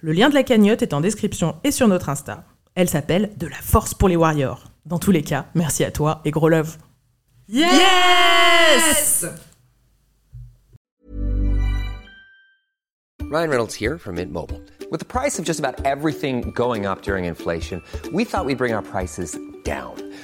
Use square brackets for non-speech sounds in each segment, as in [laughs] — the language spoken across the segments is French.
Le lien de la cagnotte est en description et sur notre Insta. Elle s'appelle De la force pour les warriors. Dans tous les cas, merci à toi et gros love. Yes! Ryan Reynolds here from Mint Mobile. With the price of just about everything going up during inflation, we thought we'd bring our prices down.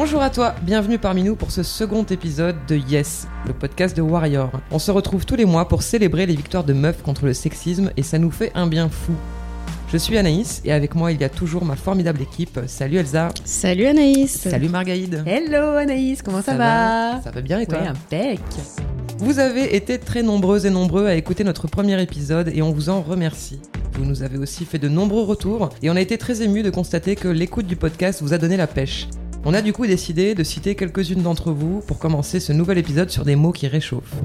Bonjour à toi, bienvenue parmi nous pour ce second épisode de Yes, le podcast de Warrior. On se retrouve tous les mois pour célébrer les victoires de meufs contre le sexisme et ça nous fait un bien fou. Je suis Anaïs et avec moi il y a toujours ma formidable équipe. Salut Elsa. Salut Anaïs. Salut Margaïde. Hello Anaïs, comment ça, va, Ça va bien et toi? Ouais, impec. Vous avez été très nombreuses et nombreux à écouter notre premier épisode et on vous en remercie. Vous nous avez aussi fait de nombreux retours et on a été très émus de constater que l'écoute du podcast vous a donné la pêche. On a du coup décidé de citer quelques-unes d'entre vous pour commencer ce nouvel épisode sur des mots qui réchauffent.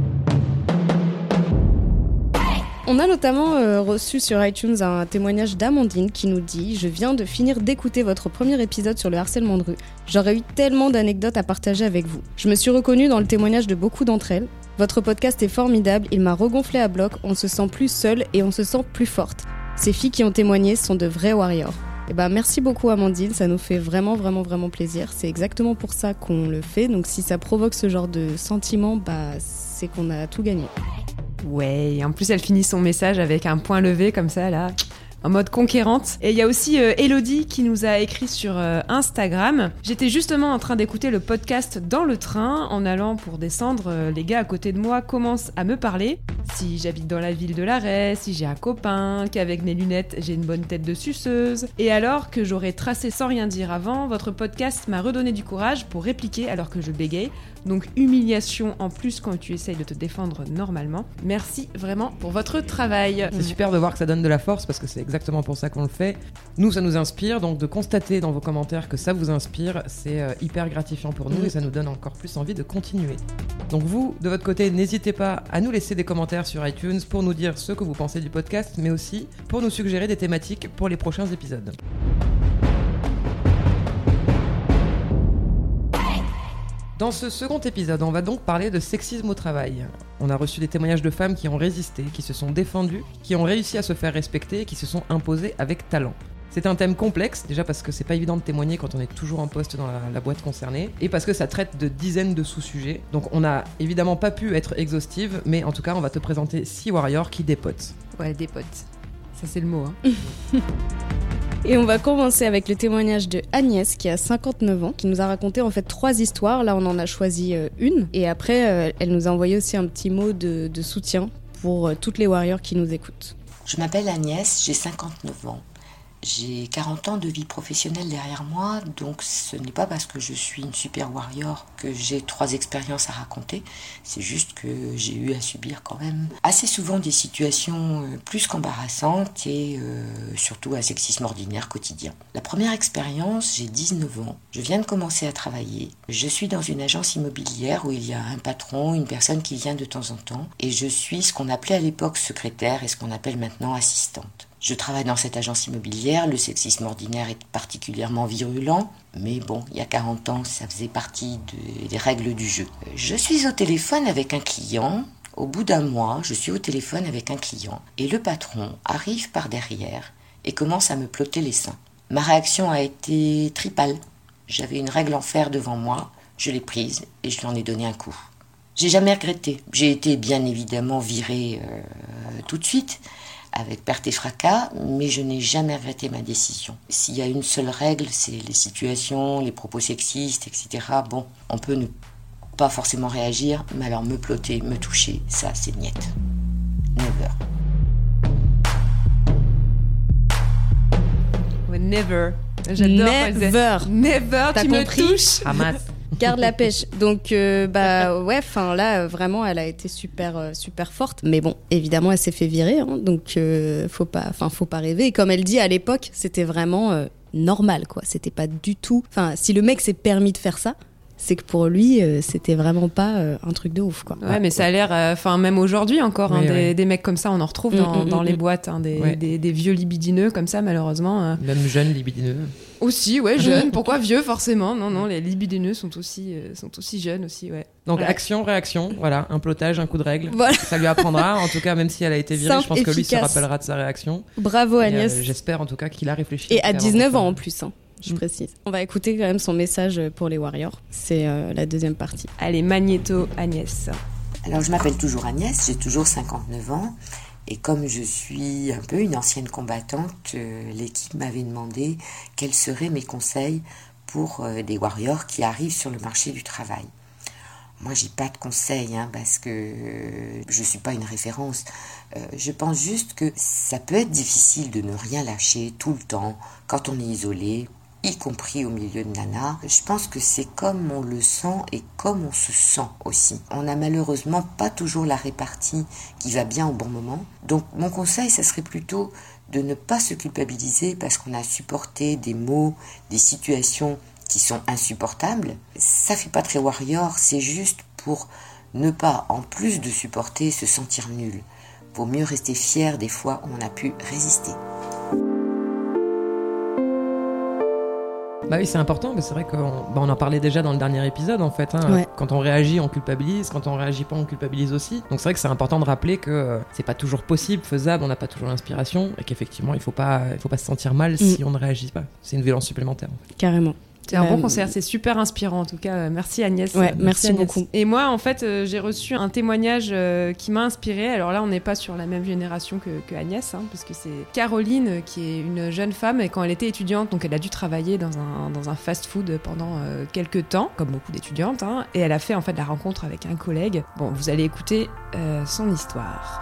On a notamment euh, reçu sur iTunes un témoignage d'Amandine qui nous dit Je viens de finir d'écouter votre premier épisode sur le harcèlement de rue. J'aurais eu tellement d'anecdotes à partager avec vous. Je me suis reconnue dans le témoignage de beaucoup d'entre elles. Votre podcast est formidable, il m'a regonflé à bloc, on se sent plus seule et on se sent plus forte. Ces filles qui ont témoigné sont de vrais warriors. Eh ben, merci beaucoup Amandine, ça nous fait vraiment vraiment vraiment plaisir. C'est exactement pour ça qu'on le fait, donc si ça provoque ce genre de sentiment, bah c'est qu'on a tout gagné. Ouais, en plus elle finit son message avec un point levé comme ça là, en mode conquérante. Et il y a aussi euh, Elodie qui nous a écrit sur euh, Instagram. J'étais justement en train d'écouter le podcast dans le train en allant pour descendre. euh, les gars à côté de moi commencent à me parler. Si j'habite dans la ville de l'arrêt, si j'ai un copain, qu'avec mes lunettes j'ai une bonne tête de suceuse. Et alors que j'aurais tracé sans rien dire avant, votre podcast m'a redonné du courage pour répliquer alors que je bégaye. Donc humiliation en plus quand tu essayes de te défendre normalement. Merci vraiment pour votre travail. C'est super de voir que ça donne de la force parce que c'est exactement pour ça qu'on le fait. Nous, ça nous inspire, donc de constater dans vos commentaires que ça vous inspire, c'est euh, hyper gratifiant pour nous Mm. et ça nous donne encore plus envie de continuer. Donc vous, de votre côté, n'hésitez pas à nous laisser des commentaires sur iTunes pour nous dire ce que vous pensez du podcast, mais aussi pour nous suggérer des thématiques pour les prochains épisodes. Dans ce second épisode, on va donc parler de sexisme au travail. On a reçu des témoignages de femmes qui ont résisté, qui se sont défendues, qui ont réussi à se faire respecter et qui se sont imposées avec talent. C'est un thème complexe, déjà parce que c'est pas évident de témoigner quand on est toujours en poste dans la, la boîte concernée, et parce que ça traite de dizaines de sous-sujets. Donc on n'a évidemment pas pu être exhaustive, mais en tout cas on va te présenter six warriors qui dépotent. Ouais, des potes. Ça c'est le mot. Hein. [laughs] Et on va commencer avec le témoignage de Agnès qui a 59 ans, qui nous a raconté en fait trois histoires. Là, on en a choisi euh, une. Et après, euh, elle nous a envoyé aussi un petit mot de, de soutien pour euh, toutes les warriors qui nous écoutent. Je m'appelle Agnès, j'ai 59 ans. J'ai 40 ans de vie professionnelle derrière moi, donc ce n'est pas parce que je suis une super warrior que j'ai trois expériences à raconter, c'est juste que j'ai eu à subir quand même assez souvent des situations euh, plus qu'embarrassantes et euh, surtout un sexisme ordinaire quotidien. La première expérience, j'ai 19 ans, je viens de commencer à travailler, je suis dans une agence immobilière où il y a un patron, une personne qui vient de temps en temps, et je suis ce qu'on appelait à l'époque secrétaire et ce qu'on appelle maintenant assistante. Je travaille dans cette agence immobilière, le sexisme ordinaire est particulièrement virulent, mais bon, il y a 40 ans, ça faisait partie de- des règles du jeu. Je suis au téléphone avec un client Au bout d'un mois, je suis au téléphone avec un client et le patron arrive par derrière et commence à me plotter les seins. Ma réaction a été tripale. J'avais une règle en fer devant moi, je l'ai prise et je lui en ai donné un coup. J'ai jamais regretté. J'ai été bien évidemment virée euh, tout de suite, avec perte et fracas, mais je n'ai jamais regretté ma décision. S'il y a une seule règle, c'est les situations, les propos sexistes, etc. Bon, on peut ne pas forcément réagir, mais alors me plotter, me toucher, ça c'est niette. Never. Never. J'adore. Never. Never, T'as tu me compris touches. Hamas. Garde la pêche. Donc euh, bah ouais, là vraiment elle a été super euh, super forte. Mais bon, évidemment elle s'est fait virer, hein, donc euh, faut pas, enfin faut pas rêver. Et comme elle dit à l'époque, c'était vraiment normal quoi. C'était pas du tout. Enfin si le mec s'est permis de faire ça, c'est que pour lui euh, c'était vraiment pas euh, un truc de ouf quoi. Ouais, mais ça a l'air, euh, enfin même aujourd'hui encore, hein, des, mecs comme ça, on en retrouve Mm, dans, mm, dans mm, les mm. boîtes, hein, des, Ouais. des, des vieux libidineux comme ça malheureusement. euh. Même jeune libidineux. Aussi, ouais, jeunes. [laughs] Pourquoi vieux forcément? Non, non, les libidineux sont aussi, euh, sont aussi jeunes aussi, ouais. Donc Ouais. action, réaction, voilà, un plotage, un coup de règle. Voilà. Ça lui apprendra, en tout cas, même si elle a été virée, Simple, je pense que lui se rappellera de sa réaction. Bravo euh, Agnès. J'espère en tout cas qu'il a réfléchi. Et à avant de 19 faire- ans en plus, hein, je Mm. précise. On va écouter quand même son message pour les Warriors. C'est euh, la deuxième partie. Allez, Magnéto, Agnès. Alors je m'appelle toujours Agnès, j'ai toujours 59 ans et comme je suis un peu une ancienne combattante, euh, l'équipe m'avait demandé quels seraient mes conseils pour euh, des warriors qui arrivent sur le marché du travail. Moi, j'ai pas de conseils hein, parce que euh, je suis pas une référence. Euh, je pense juste que ça peut être difficile de ne rien lâcher tout le temps quand on est isolé, y compris au milieu de Nana. Je pense que c'est comme on le sent et comme on se sent aussi. On n'a malheureusement pas toujours la répartie qui va bien au bon moment. Donc mon conseil, ça serait plutôt de ne pas se culpabiliser parce qu'on a supporté des mots, des situations qui sont insupportables. Ça fait pas très warrior, c'est juste pour ne pas, en plus de supporter, se sentir nul. Vaut mieux rester fier des fois où on a pu résister. Bah oui, c'est important, mais c'est vrai qu'on bah, on en parlait déjà dans le dernier épisode en fait. hein. Ouais. Quand on réagit, on culpabilise. Quand on réagit pas, on culpabilise aussi. Donc c'est vrai que c'est important de rappeler que euh, c'est pas toujours possible, faisable, on n'a pas toujours l'inspiration et qu'effectivement il faut pas, il faut pas se sentir mal si on ne réagit pas. C'est une violence supplémentaire. en fait. Carrément. C'est un bon concert, c'est super inspirant en tout cas. Euh, Merci Agnès. Ouais, merci Agnès. beaucoup. Et moi, en fait, euh, j'ai reçu un témoignage euh, qui m'a inspiré. Alors là, on n'est pas sur la même génération que, que Agnès, hein, parce que c'est Caroline qui est une jeune femme et quand elle était étudiante, donc elle a dû travailler dans un, dans un fast-food pendant euh, quelques temps, comme beaucoup d'étudiantes, hein, et elle a fait en fait la rencontre avec un collègue. Bon, vous allez écouter euh, son histoire.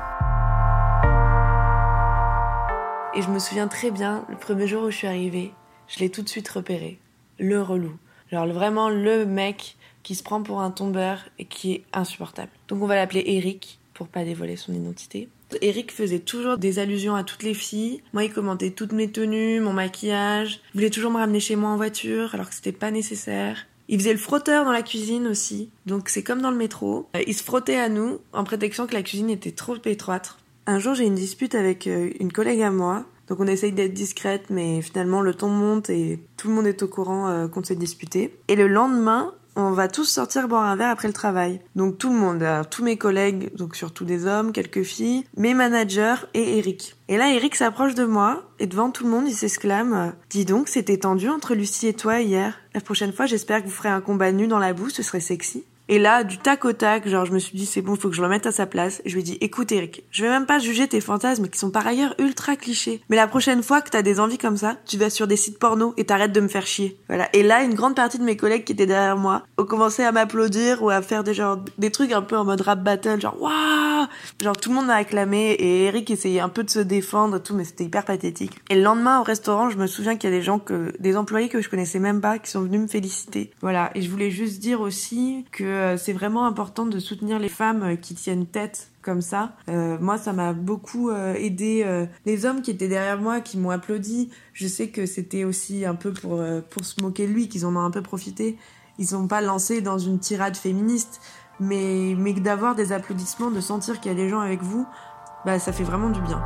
Et je me souviens très bien, le premier jour où je suis arrivée, je l'ai tout de suite repéré. Le relou. Genre vraiment le mec qui se prend pour un tombeur et qui est insupportable. Donc on va l'appeler Eric pour pas dévoiler son identité. Eric faisait toujours des allusions à toutes les filles. Moi, il commentait toutes mes tenues, mon maquillage. Il voulait toujours me ramener chez moi en voiture alors que c'était pas nécessaire. Il faisait le frotteur dans la cuisine aussi. Donc c'est comme dans le métro. Euh, Il se frottait à nous en prétextant que la cuisine était trop étroite. Un jour, j'ai une dispute avec euh, une collègue à moi. Donc on essaye d'être discrète, mais finalement le ton monte et tout le monde est au courant euh, qu'on s'est disputé. Et le lendemain, on va tous sortir boire un verre après le travail. Donc tout le monde, tous mes collègues, donc surtout des hommes, quelques filles, mes managers et Eric. Et là, Eric s'approche de moi et devant tout le monde, il s'exclame euh, Dis donc, c'était tendu entre Lucie et toi hier. La prochaine fois, j'espère que vous ferez un combat nu dans la boue, ce serait sexy. Et là, du tac au tac, genre, je me suis dit, c'est bon, faut que je le remette à sa place. Je lui ai dit, écoute, Eric, je vais même pas juger tes fantasmes qui sont par ailleurs ultra clichés. Mais la prochaine fois que t'as des envies comme ça, tu vas sur des sites porno et t'arrêtes de me faire chier. Voilà. Et là, une grande partie de mes collègues qui étaient derrière moi ont commencé à m'applaudir ou à faire des genre, des trucs un peu en mode rap battle, genre, waouh! Genre, tout le monde m'a acclamé et Eric essayait un peu de se défendre tout, mais c'était hyper pathétique. Et le lendemain, au restaurant, je me souviens qu'il y a des gens que, des employés que je connaissais même pas qui sont venus me féliciter. Voilà. Et je voulais juste dire aussi que euh, c'est vraiment important de soutenir les femmes euh, qui tiennent tête comme ça. Euh, moi, ça m'a beaucoup aidé. les hommes qui étaient derrière moi, qui m'ont applaudi, je sais que c'était aussi un peu pour, pour se moquer de lui, qu'ils en ont un peu profité. Ils sont pas lancés dans une tirade féministe, mais, mais d'avoir des applaudissements, de sentir qu'il y a des gens avec vous, bah, ça fait vraiment du bien.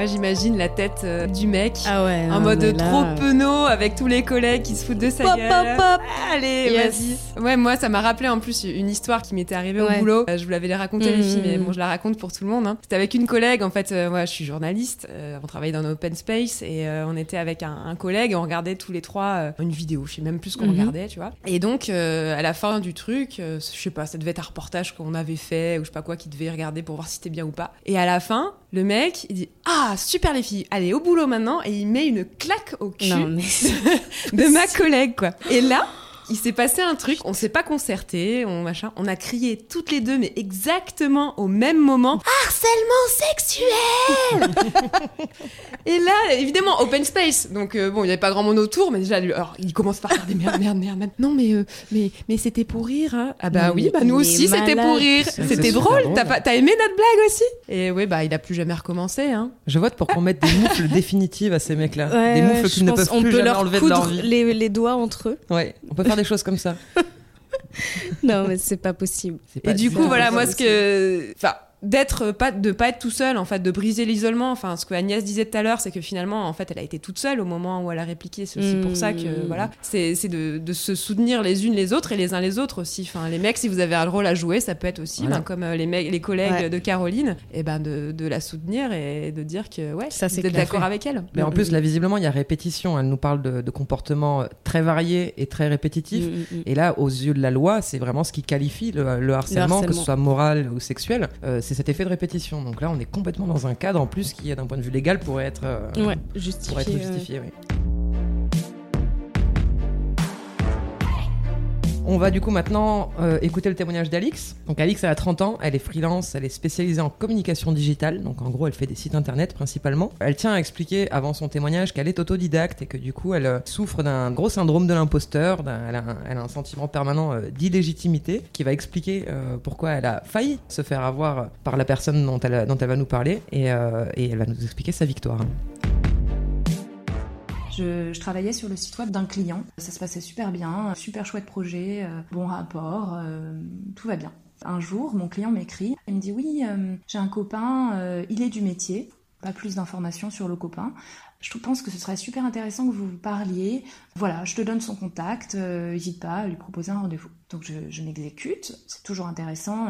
Moi, j'imagine la tête euh, du mec Ah ouais. en mode là, trop euh, penaud avec tous les collègues qui se foutent de sa Pop, gueule. pop, pop. Allez, Yes. vas-y. Ouais, moi, ça m'a rappelé en plus une histoire qui m'était arrivée Ouais. au boulot. Euh, Je vous l'avais raconté, les Mhm. filles, mais bon, je la raconte pour tout le monde. hein. C'était avec une collègue, en fait, ouais, je suis journaliste, on travaille dans un open space et on était avec un, un collègue et on regardait tous les trois une vidéo. Je sais même plus ce qu'on Mhm. regardait, tu vois. Et donc, à la fin du truc, je sais pas, ça devait être un reportage qu'on avait fait ou je sais pas quoi, qui devait regarder pour voir si c'était bien ou pas. Et à la fin, le mec, il dit Ah, super les filles, allez au boulot maintenant. Et il met une claque au cul Non, mais [laughs] de ma collègue, quoi. Et là, il s'est passé un truc, on s'est pas concerté, on machin, on a crié toutes les deux, mais exactement au même moment. Harcèlement sexuel [laughs] Et là, évidemment, open space. Donc euh, bon, il y avait pas grand monde autour, mais déjà, lui, alors, il commence par faire des merde, merde, merde, merde. Non, mais euh, mais mais c'était pour rire. Hein. Ah bah Mais oui, bah nous aussi, c'était pour rire. C'était drôle. T'as pas- t'as aimé notre blague aussi? Et oui, bah il a plus jamais recommencé. Hein. Je vote pour qu'on mette des moufles [laughs] définitives à ces mecs-là. Ouais, des ouais, moufles je qu'ils ne pense peuvent on plus peut jamais leur enlever de leur coudre vie. les, les doigts entre eux. Ouais, on peut faire des choses comme ça. [laughs] Non, mais c'est pas possible. Pas- Et du coup, voilà, moi, possible. ce que. Enfin, d'être pas de pas être tout seul en fait de briser l'isolement enfin ce que Agnès disait tout à l'heure c'est que finalement en fait elle a été toute seule au moment où elle a répliqué c'est aussi pour ça que Mmh. voilà c'est c'est de, de se soutenir les unes les autres et les uns les autres aussi enfin les mecs si vous avez un rôle à jouer ça peut être aussi Voilà. ben, comme euh, les mecs les collègues Ouais. de Caroline et ben de, de la soutenir et de dire que ouais Ça, c'est d'accord avec elle Mais en plus, là, visiblement, il y a répétition. Elle nous parle de, de comportements euh, très variés et très répétitifs. Et là, aux yeux de la loi, c'est vraiment ce qui qualifie le, le harcèlement, que ce soit moral ou sexuel. Euh, c'est cet effet de répétition. Donc là, on est complètement dans un cadre en plus qui, d'un point de vue légal, pourrait être, euh, Ouais, pourrait être justifié. oui. On va du coup maintenant euh, écouter le témoignage d'Alix. Donc Alix, elle a 30 ans, elle est freelance, elle est spécialisée en communication digitale, donc en gros elle fait des sites internet principalement. Elle tient à expliquer avant son témoignage qu'elle est autodidacte et que du coup elle euh, souffre d'un gros syndrome de l'imposteur, elle, a un- sentiment permanent euh, d'illégitimité qui va expliquer pourquoi elle a failli se faire avoir par la personne dont elle, va nous parler et elle va nous expliquer sa victoire. Je, travaillais sur le site web d'un client. Ça se passait super bien, super chouette projet, euh, bon rapport, euh, tout va bien. Un jour, mon client m'écrit, il me dit oui, euh, j'ai un copain, il est du métier. Pas plus d'informations sur le copain. Je pense que ce serait super intéressant que vous vous parliez. Voilà, je te donne son contact, n'hésite pas à lui proposer un rendez-vous. Donc je, m'exécute, c'est toujours intéressant,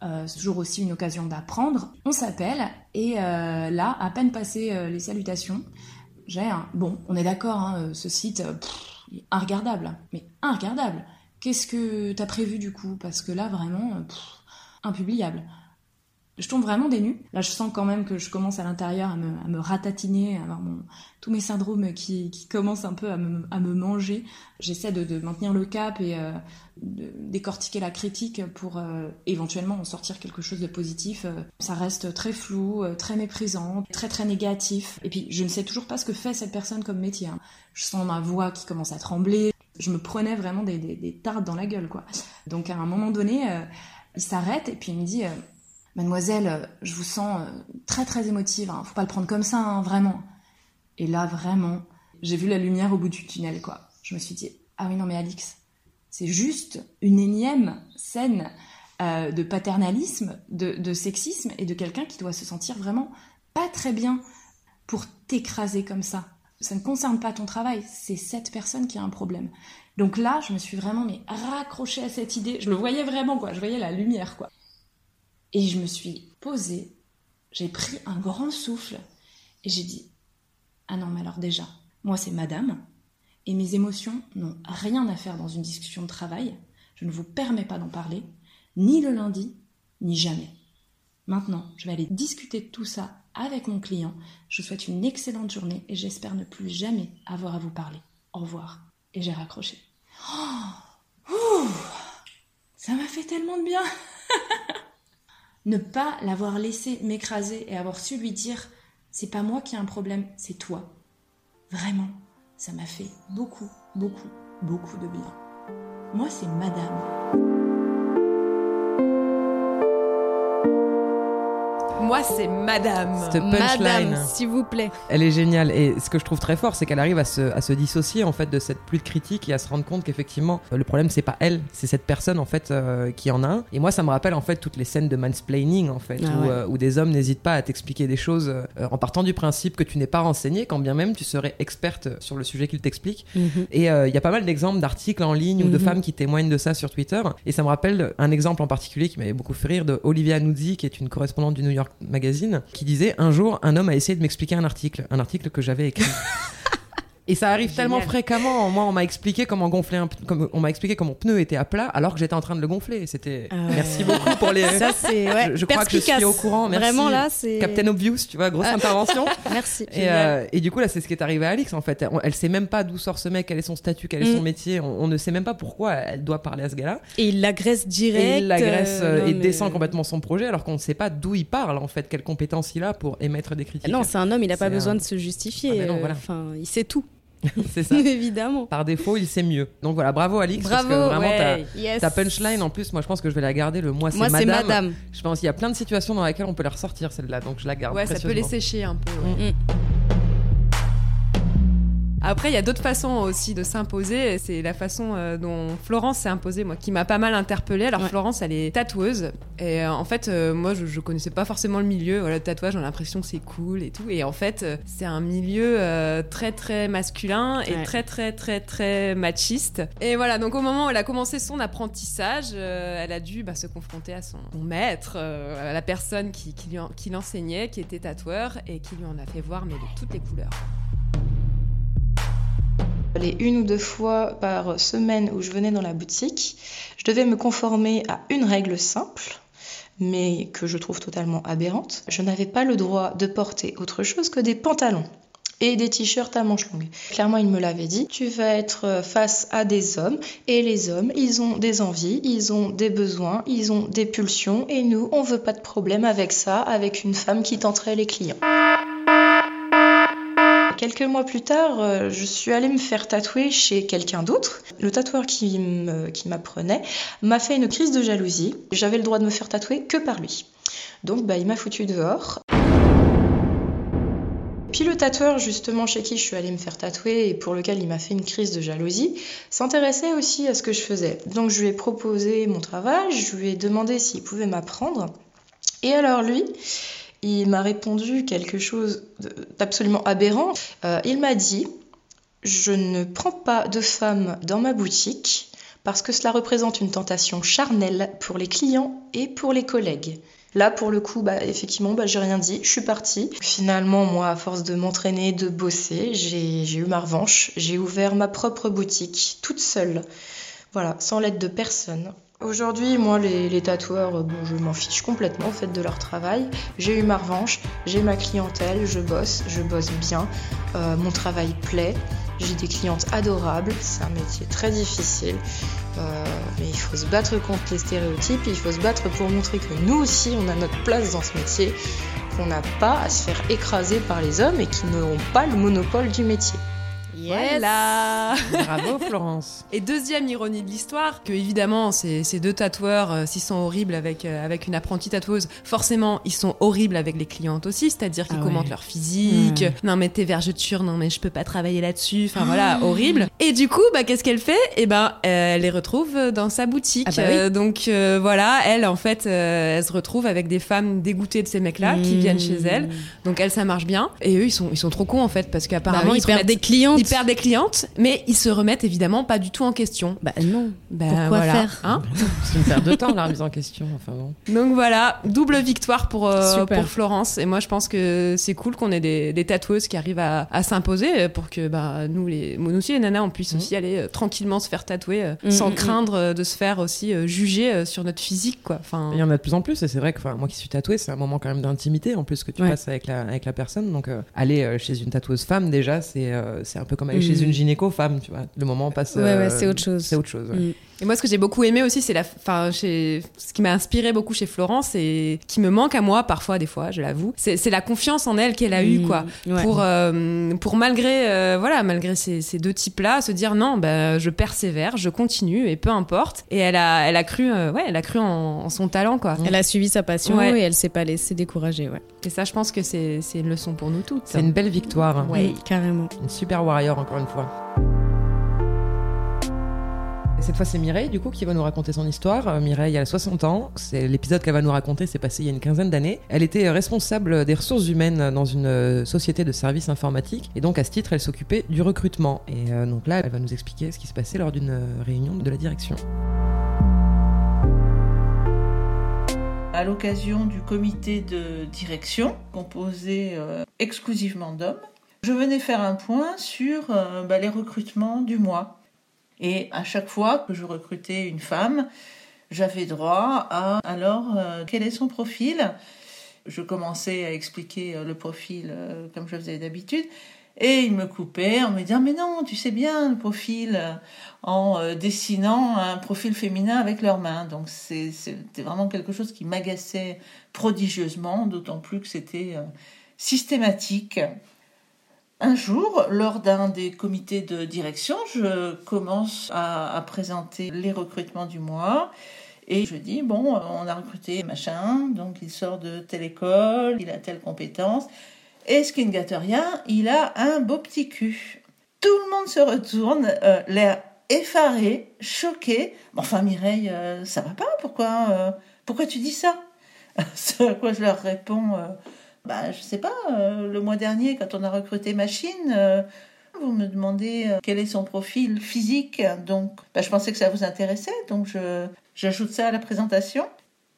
c'est toujours aussi une occasion d'apprendre. On s'appelle et là, à peine passé les salutations, j'ai un... Bon, on est d'accord, hein, euh, ce site, euh, il est inregardable, mais inregardable. Qu'est-ce que t'as prévu du coup? Parce que là, vraiment, euh, impubliable. Je tombe vraiment des. Là, je sens quand même que je commence à l'intérieur à me, à me ratatiner, à avoir mon, tous mes syndromes qui, qui commencent un peu à me, à me manger. J'essaie de, de maintenir le cap et euh, de décortiquer la critique pour euh, éventuellement en sortir quelque chose de positif. Euh, Ça reste très flou, euh, très méprisant, très très négatif. Et puis, je ne sais toujours pas ce que fait cette personne comme métier. hein. Je sens ma voix qui commence à trembler. Je me prenais vraiment des, des, des tartes dans la gueule, quoi. Donc, à un moment donné, euh, il s'arrête et puis il me dit... Mademoiselle, euh, je vous sens euh, très très émotive, hein. faut pas le prendre comme ça, hein, vraiment. Et là, vraiment, j'ai vu la lumière au bout du tunnel, quoi. Je me suis dit, ah oui, non, mais Alix, c'est juste une énième scène euh, de paternalisme, de, de sexisme et de quelqu'un qui doit se sentir vraiment pas très bien pour t'écraser comme ça. Ça ne concerne pas ton travail, c'est cette personne qui a un problème. Donc là, je me suis vraiment mais raccrochée à cette idée. Je le voyais vraiment, quoi. Je voyais la lumière, quoi. Et je me suis posée, j'ai pris un grand souffle et j'ai dit Ah non, mais alors déjà, moi c'est madame, et mes émotions n'ont rien à faire dans une discussion de travail. Je ne vous permets pas d'en parler, ni le lundi, ni jamais. Maintenant, je vais aller discuter de tout ça avec mon client. Je vous souhaite une excellente journée et j'espère ne plus jamais avoir à vous parler. Au revoir. Et j'ai raccroché. Oh, ça m'a fait tellement de bien. [laughs] ne pas l'avoir laissé m'écraser et avoir su lui dire c'est pas moi qui ai un problème, c'est toi. Vraiment, ça m'a fait beaucoup, beaucoup, beaucoup de bien. Moi, c'est madame. Moi, c'est madame. Cette punchline. Madame, s'il vous plaît. Elle est géniale et ce que je trouve très fort, c'est qu'elle arrive à se, à se dissocier en fait de cette pluie de critiques et à se rendre compte qu'effectivement euh, le problème c'est pas elle, c'est cette personne en fait euh, qui en a un. Et moi ça me rappelle en fait toutes les scènes de mansplaining en fait Ah où, ouais. euh, où des hommes n'hésitent pas à t'expliquer des choses euh, en partant du principe que tu n'es pas renseigné, quand bien même tu serais experte sur le sujet qu'ils t'expliquent. Mhm. Et euh, il y a pas mal d'exemples d'articles en ligne ou de Mhm. femmes qui témoignent de ça sur Twitter. Et ça me rappelle un exemple en particulier qui m'avait beaucoup fait rire de Olivia Nuzzi, qui est une correspondante du New York Magazine, qui disait un jour un homme a essayé de m'expliquer un article, un article que j'avais écrit. [laughs] Et ça arrive tellement fréquemment. Moi, on m'a expliqué comment gonfler un, comme on m'a expliqué que mon pneu était à plat alors que j'étais en train de le gonfler. C'était. Ah. Merci beaucoup pour les. [laughs] Ça, c'est ouais, je, je crois que je suis au courant. Merci. Vraiment, là, c'est- Captain Obvious, tu vois, grosse Ah. intervention. [laughs] Merci. Et, euh, et du coup, là, c'est ce qui est arrivé à Alix, en fait. Elle, elle sait même pas d'où sort ce mec, quel est son statut, quel est son Mm. métier. On, on ne sait même pas pourquoi elle doit parler à ce gars-là. Et il l'agresse direct. Et il l'agresse euh, euh, non, et mais- descend complètement son projet, alors qu'on ne sait pas d'où il parle, en fait, quelles compétences il a pour émettre des critiques. Non, c'est un homme, il n'a pas besoin un- de se justifier. Ah, non, voilà. Enfin, il sait tout. [laughs] c'est ça. Évidemment. Par défaut, il sait mieux. Donc voilà, bravo Alix. parce que Bravo, vraiment, ouais, ta, yes. ta punchline, en plus, moi je pense que je vais la garder. Le moi c'est Moi, c'est madame. madame. Je pense qu'il y a plein de situations dans lesquelles on peut la ressortir celle-là, donc je la garde. Ouais, ça peut les sécher un peu. Mm. ouais. Après, il y a d'autres façons aussi de s'imposer. C'est la façon euh, dont Florence s'est imposée, moi, qui m'a pas mal interpellée. Alors, Ouais. Florence, elle est tatoueuse. Et euh, en fait, euh, moi, je, je connaissais pas forcément le milieu. Voilà, le tatouage, j'ai l'impression que c'est cool et tout. Et en fait, c'est un milieu euh, très, très masculin et Ouais. très, très, très, très machiste. Et voilà, donc au moment où elle a commencé son apprentissage, euh, elle a dû bah, se confronter à son, maître, euh, à la personne qui, qui l'enseignait, qui était tatoueur et qui lui en a fait voir, mais de toutes les couleurs. Les une ou deux fois par semaine où je venais dans la boutique, je devais me conformer à une règle simple, mais que je trouve totalement aberrante. Je n'avais pas le droit de porter autre chose que des pantalons et des t-shirts à manches longues. Clairement, il me l'avait dit, tu vas être face à des hommes, et les hommes, ils ont des envies, ils ont des besoins, ils ont des pulsions, et nous, on veut pas de problème avec ça, avec une femme qui tenterait les clients. Quelques mois plus tard, euh, je suis allée me faire tatouer chez quelqu'un d'autre. Le tatoueur qui m'apprenait m'a fait une crise de jalousie. J'avais le droit de me faire tatouer que par lui. Donc bah, il m'a foutu dehors. Puis le tatoueur justement chez qui je suis allée me faire tatouer et pour lequel il m'a fait une crise de jalousie, s'intéressait aussi à ce que je faisais. Donc je lui ai proposé mon travail, je lui ai demandé s'il pouvait m'apprendre. Et alors lui, il m'a répondu quelque chose d'absolument aberrant. Euh, il m'a dit Je ne prends pas de femmes dans ma boutique parce que cela représente une tentation charnelle pour les clients et pour les collègues. Là, pour le coup, bah, effectivement, bah, j'ai rien dit, je suis partie. Finalement, moi, à force de m'entraîner, de bosser, j'ai eu ma revanche. J'ai ouvert ma propre boutique, toute seule. Voilà, sans l'aide de personne. Aujourd'hui, moi, les, tatoueurs, je m'en fiche complètement en fait de leur travail. J'ai eu ma revanche, j'ai ma clientèle, je bosse, je bosse bien, euh, mon travail plaît, j'ai des clientes adorables, c'est un métier très difficile, euh, mais il faut se battre contre les stéréotypes, il faut se battre pour montrer que nous aussi, on a notre place dans ce métier, qu'on n'a pas à se faire écraser par les hommes et qui n'auront pas le monopole du métier. Voilà Bravo Florence. Et deuxième ironie de l'histoire, que évidemment ces, ces deux tatoueurs, euh, s'ils sont horribles avec, euh, avec une apprentie tatoueuse, forcément ils sont horribles avec les clientes aussi, c'est-dire qu'ils Ah commentent ouais. leur physique, Ouais. non mais tes vergetures, non mais je peux pas travailler là-dessus, enfin voilà, Ah. horrible. Et du coup, bah, qu'est-ce qu'elle fait? Eh ben, euh, elle les retrouve dans sa boutique. Ah bah oui. Euh, donc euh, voilà, elle en fait, euh, elle se retrouve avec des femmes dégoûtées de ces mecs-là qui Mmh. viennent chez elle. Donc elle, ça marche bien. Et eux, ils sont, ils sont trop cons en fait, parce qu'apparemment Bah oui, ils ils perdent des clientes. Des clientes, mais ils se remettent évidemment pas du tout en question. Bah non. Ben, Pourquoi voilà, faire hein [laughs] C'est une perte de temps la remise en question. Enfin bon. Donc voilà, double victoire pour, euh, pour Florence. Et moi, je pense que c'est cool qu'on ait des, des tatoueuses qui arrivent à, à s'imposer pour que bah, nous, les, nous aussi, les nanas, on puisse aussi aller euh, tranquillement se faire tatouer euh, Mhm, sans mhm. craindre euh, de se faire aussi euh, juger euh, sur notre physique. Quoi. Enfin, Il y en a de plus en plus et c'est vrai que enfin, moi qui suis tatouée, c'est un moment quand même d'intimité en plus que tu Ouais. passes avec la, avec la personne. Donc euh, aller euh, chez une tatoueuse femme déjà, c'est euh, c'est un peu comme aller Mhm. chez une gynéco femme, tu vois. Le moment passe. Ouais, euh, ouais, c'est autre chose. C'est autre chose. ouais. Mm. Et moi, ce que j'ai beaucoup aimé aussi, c'est la, enfin, chez, ce qui m'a inspiré beaucoup chez Florence et qui me manque à moi parfois, des fois, je l'avoue, c'est c'est la confiance en elle qu'elle a eue, Mmh, quoi. ouais. Pour, euh, pour malgré, euh, voilà, malgré ces, ces deux types-là, se dire non, bah, je persévère, je continue et peu importe. Et elle a, elle a cru, euh, ouais, elle a cru en, en son talent, quoi. Elle a suivi sa passion Ouais. et elle s'est pas laissée décourager, ouais. Et ça, je pense que c'est c'est une leçon pour nous toutes. C'est une belle victoire. Mm, carrément. Une super warrior, encore une fois. Et cette fois, c'est Mireille, du coup, qui va nous raconter son histoire. Euh, Mireille, a 60 ans. C'est l'épisode qu'elle va nous raconter, c'est passé il y a une quinzaine d'années. Elle était responsable des ressources humaines dans une euh, société de services informatiques. Et donc, à ce titre, elle s'occupait du recrutement. Et euh, donc là, elle va nous expliquer ce qui se passait lors d'une réunion de la direction. à l'occasion du comité de direction, composé exclusivement d'hommes, je venais faire un point sur bah, les recrutements du mois. Et à chaque fois que je recrutais une femme, j'avais droit à alors euh, quel est son profil? Je commençais à expliquer euh, le profil euh, comme je faisais d'habitude. Et il me coupait en me disant mais non tu sais bien le profil en dessinant un profil féminin avec leurs mains donc c'était vraiment quelque chose qui m'agaçait prodigieusement d'autant plus que c'était systématique un jour, lors d'un des comités de direction, je commence à, présenter les recrutements du mois. Et je dis, bon, on a recruté machin, donc il sort de telle école, il a telle compétence. Et ce qui ne gâte rien, il a un beau petit cul. Tout le monde se retourne, euh, l'air effaré, choqué. Enfin, Mireille, euh, ça va pas Pourquoi, euh, pourquoi tu dis ça? [laughs] Ce à quoi je leur réponds, euh, bah, je sais pas, euh, le mois dernier, quand on a recruté Machine, euh, vous me demandez euh, quel est son profil physique, donc bah, je pensais que ça vous intéressait, donc j'ajoute ça à la présentation.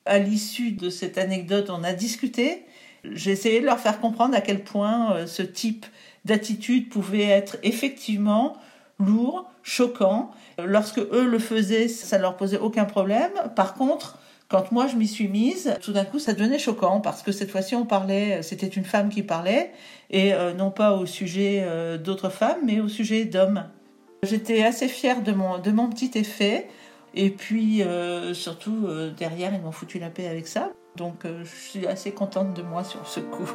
À l'issue de cette anecdote, on a discuté. J'ai essayé de leur faire comprendre à quel point ce type d'attitude pouvait être effectivement lourd, choquant. Lorsque eux le faisaient, ça ne leur posait aucun problème. Par contre, quand moi je m'y suis mise, tout d'un coup ça devenait choquant parce que cette fois-ci on parlait, c'était une femme qui parlait et euh, non pas au sujet euh, d'autres femmes mais au sujet d'hommes. J'étais assez fière de mon, de mon petit effet et puis euh, surtout euh, derrière ils m'ont foutu la paix avec ça. Donc euh, je suis assez contente de moi sur ce coup.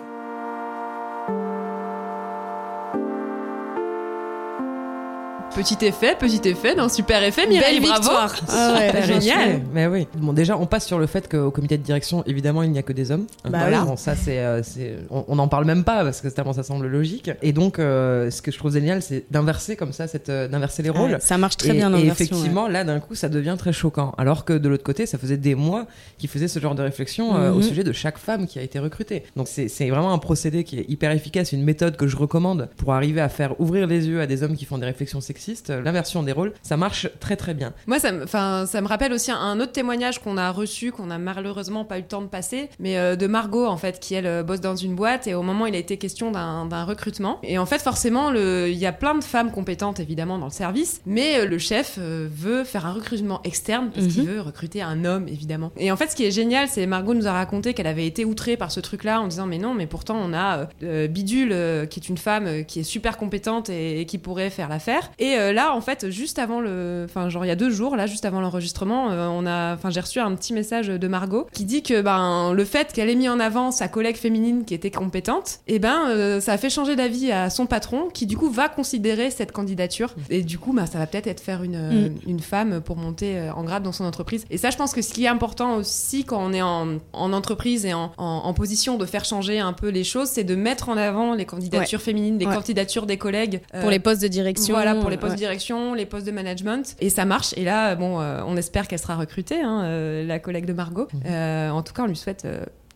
Petit effet, petit effet, non, super effet, Mireille, Belle bravo. victoire. Ah ouais, Super, génial. Mais oui. Bon, déjà, on passe sur le fait qu'au comité de direction, évidemment, il n'y a que des hommes. Bah voilà. oui. Bon, ça, c'est, euh, on n'en parle même pas parce que tellement ça semble logique. Et donc, euh, ce que je trouve génial, c'est d'inverser comme ça, cette, euh, d'inverser les rôles. Ouais, ça marche très Et- bien Et effectivement, là, d'un coup, ça devient très choquant. Alors que de l'autre côté, ça faisait des mois qu'ils faisaient ce genre de réflexion euh, au Mhm. sujet de chaque femme qui a été recrutée. Donc, c'est, c'est vraiment un procédé qui est hyper efficace, une méthode que je recommande pour arriver à faire ouvrir les yeux à des hommes qui font des réflexions sexistes. L'inversion des rôles, ça marche très très bien. Moi, ça me, enfin, ça me rappelle aussi un autre témoignage qu'on a reçu, qu'on a malheureusement pas eu le temps de passer, mais euh, de Margot, en fait, qui elle euh, bosse dans une boîte et au moment il a été question d'un recrutement. Et en fait, forcément, le- il y a plein de femmes compétentes évidemment dans le service, mais euh, le chef euh, veut faire un recrutement externe parce qu'il Mhm. veut recruter un homme évidemment. Et en fait, ce qui est génial, c'est Margot nous a raconté qu'elle avait été outrée par ce truc-là en disant mais non, mais pourtant on a euh, Bidule euh, qui est une femme euh, qui est super compétente et, et qui pourrait faire l'affaire. Et euh, là, en fait, juste avant le, enfin genre il y a deux jours, là, juste avant l'enregistrement, euh, on a, enfin j'ai reçu un petit message de Margot qui dit que ben le fait qu'elle ait mis en avant sa collègue féminine qui était compétente, et ben euh, ça a fait changer d'avis à son patron qui du coup va considérer cette candidature. Et du coup, ben, ça va peut-être être faire une, Mm. une femme pour monter en grade dans son entreprise. Et ça, je pense que ce qui est important aussi quand on est en, en entreprise et en, en- en position de faire changer un peu les choses, c'est de mettre en avant les candidatures Ouais. féminines, les Ouais. candidatures des collègues. euh, Pour les postes de direction. Voilà, pour les postes de direction, les postes de management. Et ça marche. Et là, bon, euh, on espère qu'elle sera recrutée, hein, euh, la collègue de Margot. Euh, en tout cas, on lui souhaite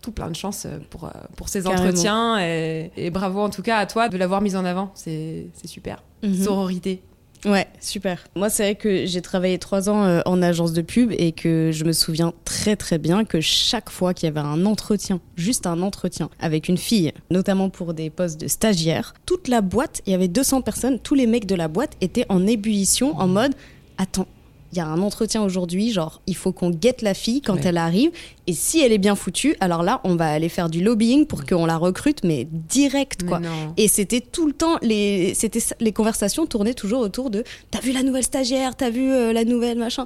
tout plein de chance pour, pour Carrément. entretiens. Et, et bravo en tout cas à toi de l'avoir mise en avant. C'est c'est super. Mhm. Sororité. Ouais, super. Moi, c'est vrai que j'ai travaillé trois ans euh, en agence de pub et que je me souviens très très bien que chaque fois qu'il y avait un entretien, juste un entretien avec une fille, notamment pour des postes de stagiaire, toute la boîte, il y avait 200 personnes, tous les mecs de la boîte étaient en ébullition, en mode Attends, il y a un entretien aujourd'hui, genre, il faut qu'on guette la fille quand Ouais. elle arrive. Et si elle est bien foutue, alors là, on va aller faire du lobbying pour qu'on la recrute, mais direct, quoi. Non. Et c'était tout le temps, les, c'était, les conversations tournaient toujours autour de T'as vu la nouvelle stagiaire T'as vu euh, la nouvelle machin?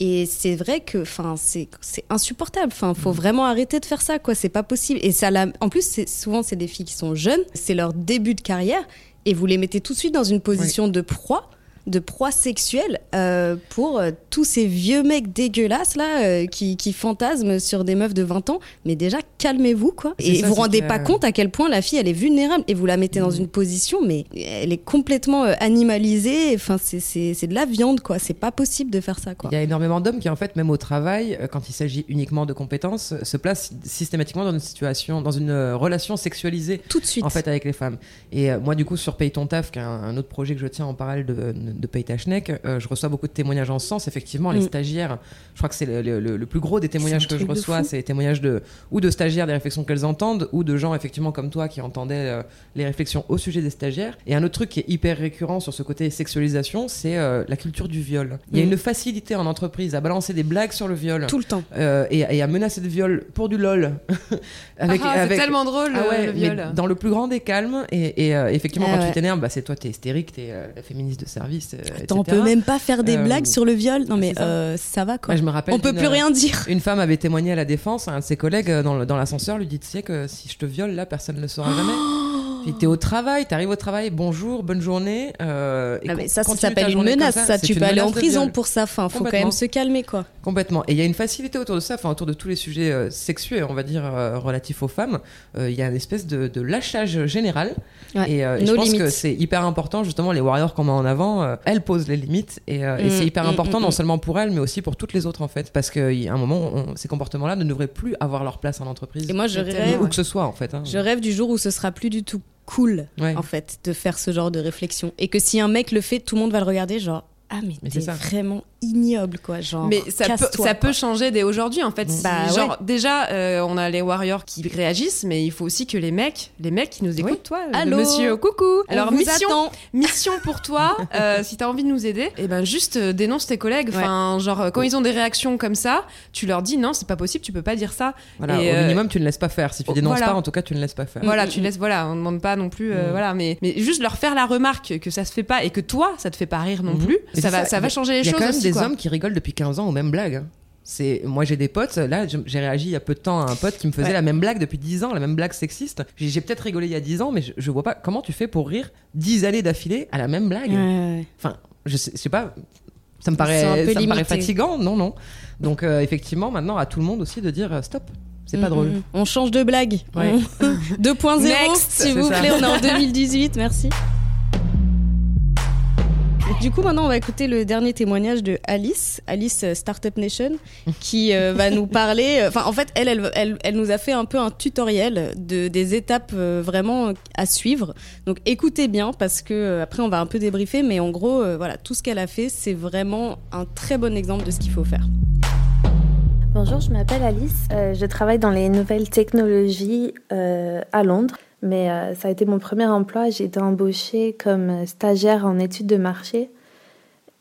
Et c'est vrai que enfin, c'est, c'est insupportable. Enfin, faut vraiment arrêter de faire ça, quoi. C'est pas possible. Et ça, la- en plus, c'est, souvent, c'est des filles qui sont jeunes, c'est leur début de carrière, et vous les mettez tout de suite dans une position de proie de proie sexuelle euh, pour euh, tous ces vieux mecs dégueulasses là euh, qui, qui fantasment sur des meufs de 20 ans mais déjà calmez-vous quoi et ça, vous rendez que- pas compte à quel point la fille elle est vulnérable et vous la mettez dans une position mais elle est complètement animalisée enfin c'est- de la viande quoi c'est pas possible de faire ça quoi Il y a énormément d'hommes qui, en fait, même au travail, quand il s'agit uniquement de compétences, se placent systématiquement dans une situation, dans une relation sexualisée. Tout de suite. En fait, avec les femmes. Et moi, du coup, sur Paye ton taf, qui est un, un autre projet que je tiens en parallèle de, de Paye ta schneck, euh, je reçois beaucoup de témoignages en ce sens. Effectivement, les Mm. stagiaires, je crois que c'est le, le- le- le plus gros des témoignages que je de reçois, c'est les témoignages de, ou de stagiaires, des réflexions qu'elles entendent, ou de gens, effectivement, comme toi, qui entendaient euh, les réflexions au sujet des stagiaires. Et un autre truc qui est hyper récurrent sur ce côté sexualisation, c'est euh, la culture du viol. Il y a Mm. une facilité en entreprise à balancer des blagues sur le viol. tout le temps et, et à menacer de viol pour du lol. [laughs] avec, Ah, c'est tellement drôle, Ah ouais, le viol. dans le plus grand des calmes. Et, et, effectivement, Ah quand ouais. tu t'énerves, bah, c'est toi, t'es hystérique, t'es la féministe de service. Euh, Attends, on peut même pas faire des Euh, blagues sur le viol non mais ça. euh, ça va quoi Ouais, je me rappelle on peut plus rien dire Une femme avait témoigné à la défense, un de ses collègues dans, l'ascenseur lui dit Tu sais que si je te viole là, personne ne le saura jamais. Puis t'es au travail, t'arrives au travail, bonjour, bonne journée. euh, et Ah, mais ça, ça s'appelle une menace. ça, tu peux aller en prison pour ça. Enfin, faut quand même se calmer, quoi. Complètement. Et il y a une facilité autour de ça, enfin autour de tous les sujets euh, sexuels, on va dire, euh, relatifs aux femmes. Euh, Il y a une espèce de, de lâchage général. Ouais. Et, je pense limites. que c'est hyper important, justement, les warriors qu'on met en avant, elles posent les limites. Et, et Mm, c'est hyper mm, important, mm, non seulement pour elles, mais aussi pour toutes les autres, en fait. Parce qu'à un moment, on- ces comportements-là ne devraient plus avoir leur place en entreprise. Et moi, je Ou rêve- Où que ce soit, en fait. hein. Je rêve du jour où ce sera plus du tout cool, Ouais. en fait, de faire ce genre de réflexion. Et que si un mec le fait, tout le monde va le regarder, genre, ah, mais, Mais t'es vraiment ignoble, quoi. Genre, Mais ça peut, casse-toi, ça quoi. peut changer dès aujourd'hui en fait. Si- Bah genre ouais. déjà euh, on a les warriors qui réagissent, mais il faut aussi que les mecs, les mecs qui nous écoutent, toi, le Allô monsieur, coucou. On Alors vous mission, attend. mission pour toi, euh, si t'as envie de nous aider, et ben juste euh, dénonce tes collègues. Enfin genre euh, quand ils ont des réactions comme ça, tu leur dis non c'est pas possible, tu peux pas dire ça. Voilà, Et, au euh, minimum, tu ne laisses pas faire. Si tu oh, dénonces voilà. pas, en tout cas, tu ne laisses pas faire. Voilà, tu laisses, voilà, on ne demande pas non plus, euh, Mm. voilà, mais, mais juste leur faire la remarque que ça se fait pas et que toi, ça te fait pas rire non plus, Ça va, ça, changer les Il y a choses quand même aussi, des quoi. hommes qui rigolent depuis 15 ans aux mêmes blagues. hein. C'est moi j'ai des potes là j'ai réagi il y a peu de temps à un pote qui me faisait Ouais. la même blague depuis 10 ans la même blague sexiste j'ai peut-être rigolé il y a 10 ans mais je, je vois pas comment tu fais pour rire 10 années d'affilée à la même blague Ouais, enfin je sais, je sais pas ça me paraît peu ça me paraît limité. fatigant non non donc euh, effectivement maintenant à tout le monde aussi de dire euh, stop c'est pas Mm, drôle. On change de blague. Ouais. [laughs] On- 2.0, Next. s'il vous plaît. On est en 2018, merci. Du coup, maintenant, on va écouter le dernier témoignage de Alice, Alice euh, Startup Nation, qui euh, va nous [laughs] parler. Enfin, en fait, elle, elle, elle, elle nous a fait un peu un tutoriel de, des étapes euh, vraiment à suivre. Donc, écoutez bien, parce que euh, après, on va un peu débriefer, mais en gros, euh, voilà, tout ce qu'elle a fait, c'est vraiment un très bon exemple de ce qu'il faut faire. Bonjour, je m'appelle Alice. Euh, je travaille dans les nouvelles technologies euh, à Londres, mais euh, ça a été mon premier emploi. J'ai été embauchée comme stagiaire en études de marché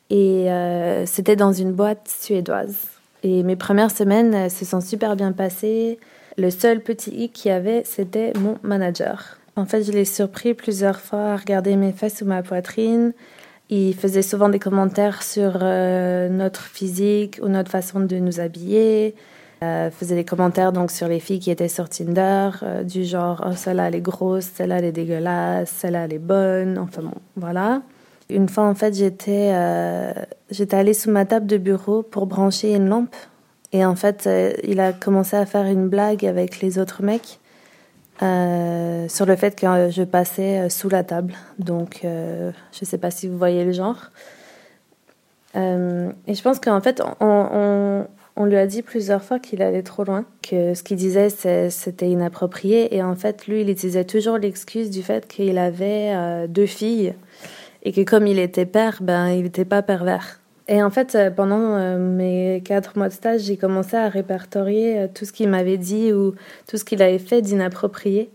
et euh, c'était dans une boîte suédoise. Et mes premières semaines euh, se sont super bien passées. Le seul petit hic qu'il y avait, c'était mon manager. En fait, je l'ai surpris plusieurs fois à regarder mes fesses ou ma poitrine. Il faisait souvent des commentaires sur notre physique ou notre façon de nous habiller. Euh, faisait des commentaires donc sur les filles qui étaient sur Tinder, euh, du genre oh, celle-là elle est grosse, celle-là elle est dégueulasse, celle-là elle est bonne. Enfin bon, voilà. Une fois en fait j'étais euh, j'étais allée sous ma table de bureau pour brancher une lampe et en fait il a commencé à faire une blague avec les autres mecs sur le fait que je passais sous la table. Donc, je sais pas si vous voyez le genre. Et je pense qu'en fait, on, on lui a dit plusieurs fois qu'il allait trop loin, que ce qu'il disait, c'était inapproprié. Et en fait, lui, il utilisait toujours l'excuse du fait qu'il avait euh, deux filles et que comme il était père, ben, il n'était pas pervers. Et en fait, euh, pendant euh, mes quatre mois de stage, j'ai commencé à répertorier tout ce qu'il m'avait dit ou tout ce qu'il avait fait d'inapproprié,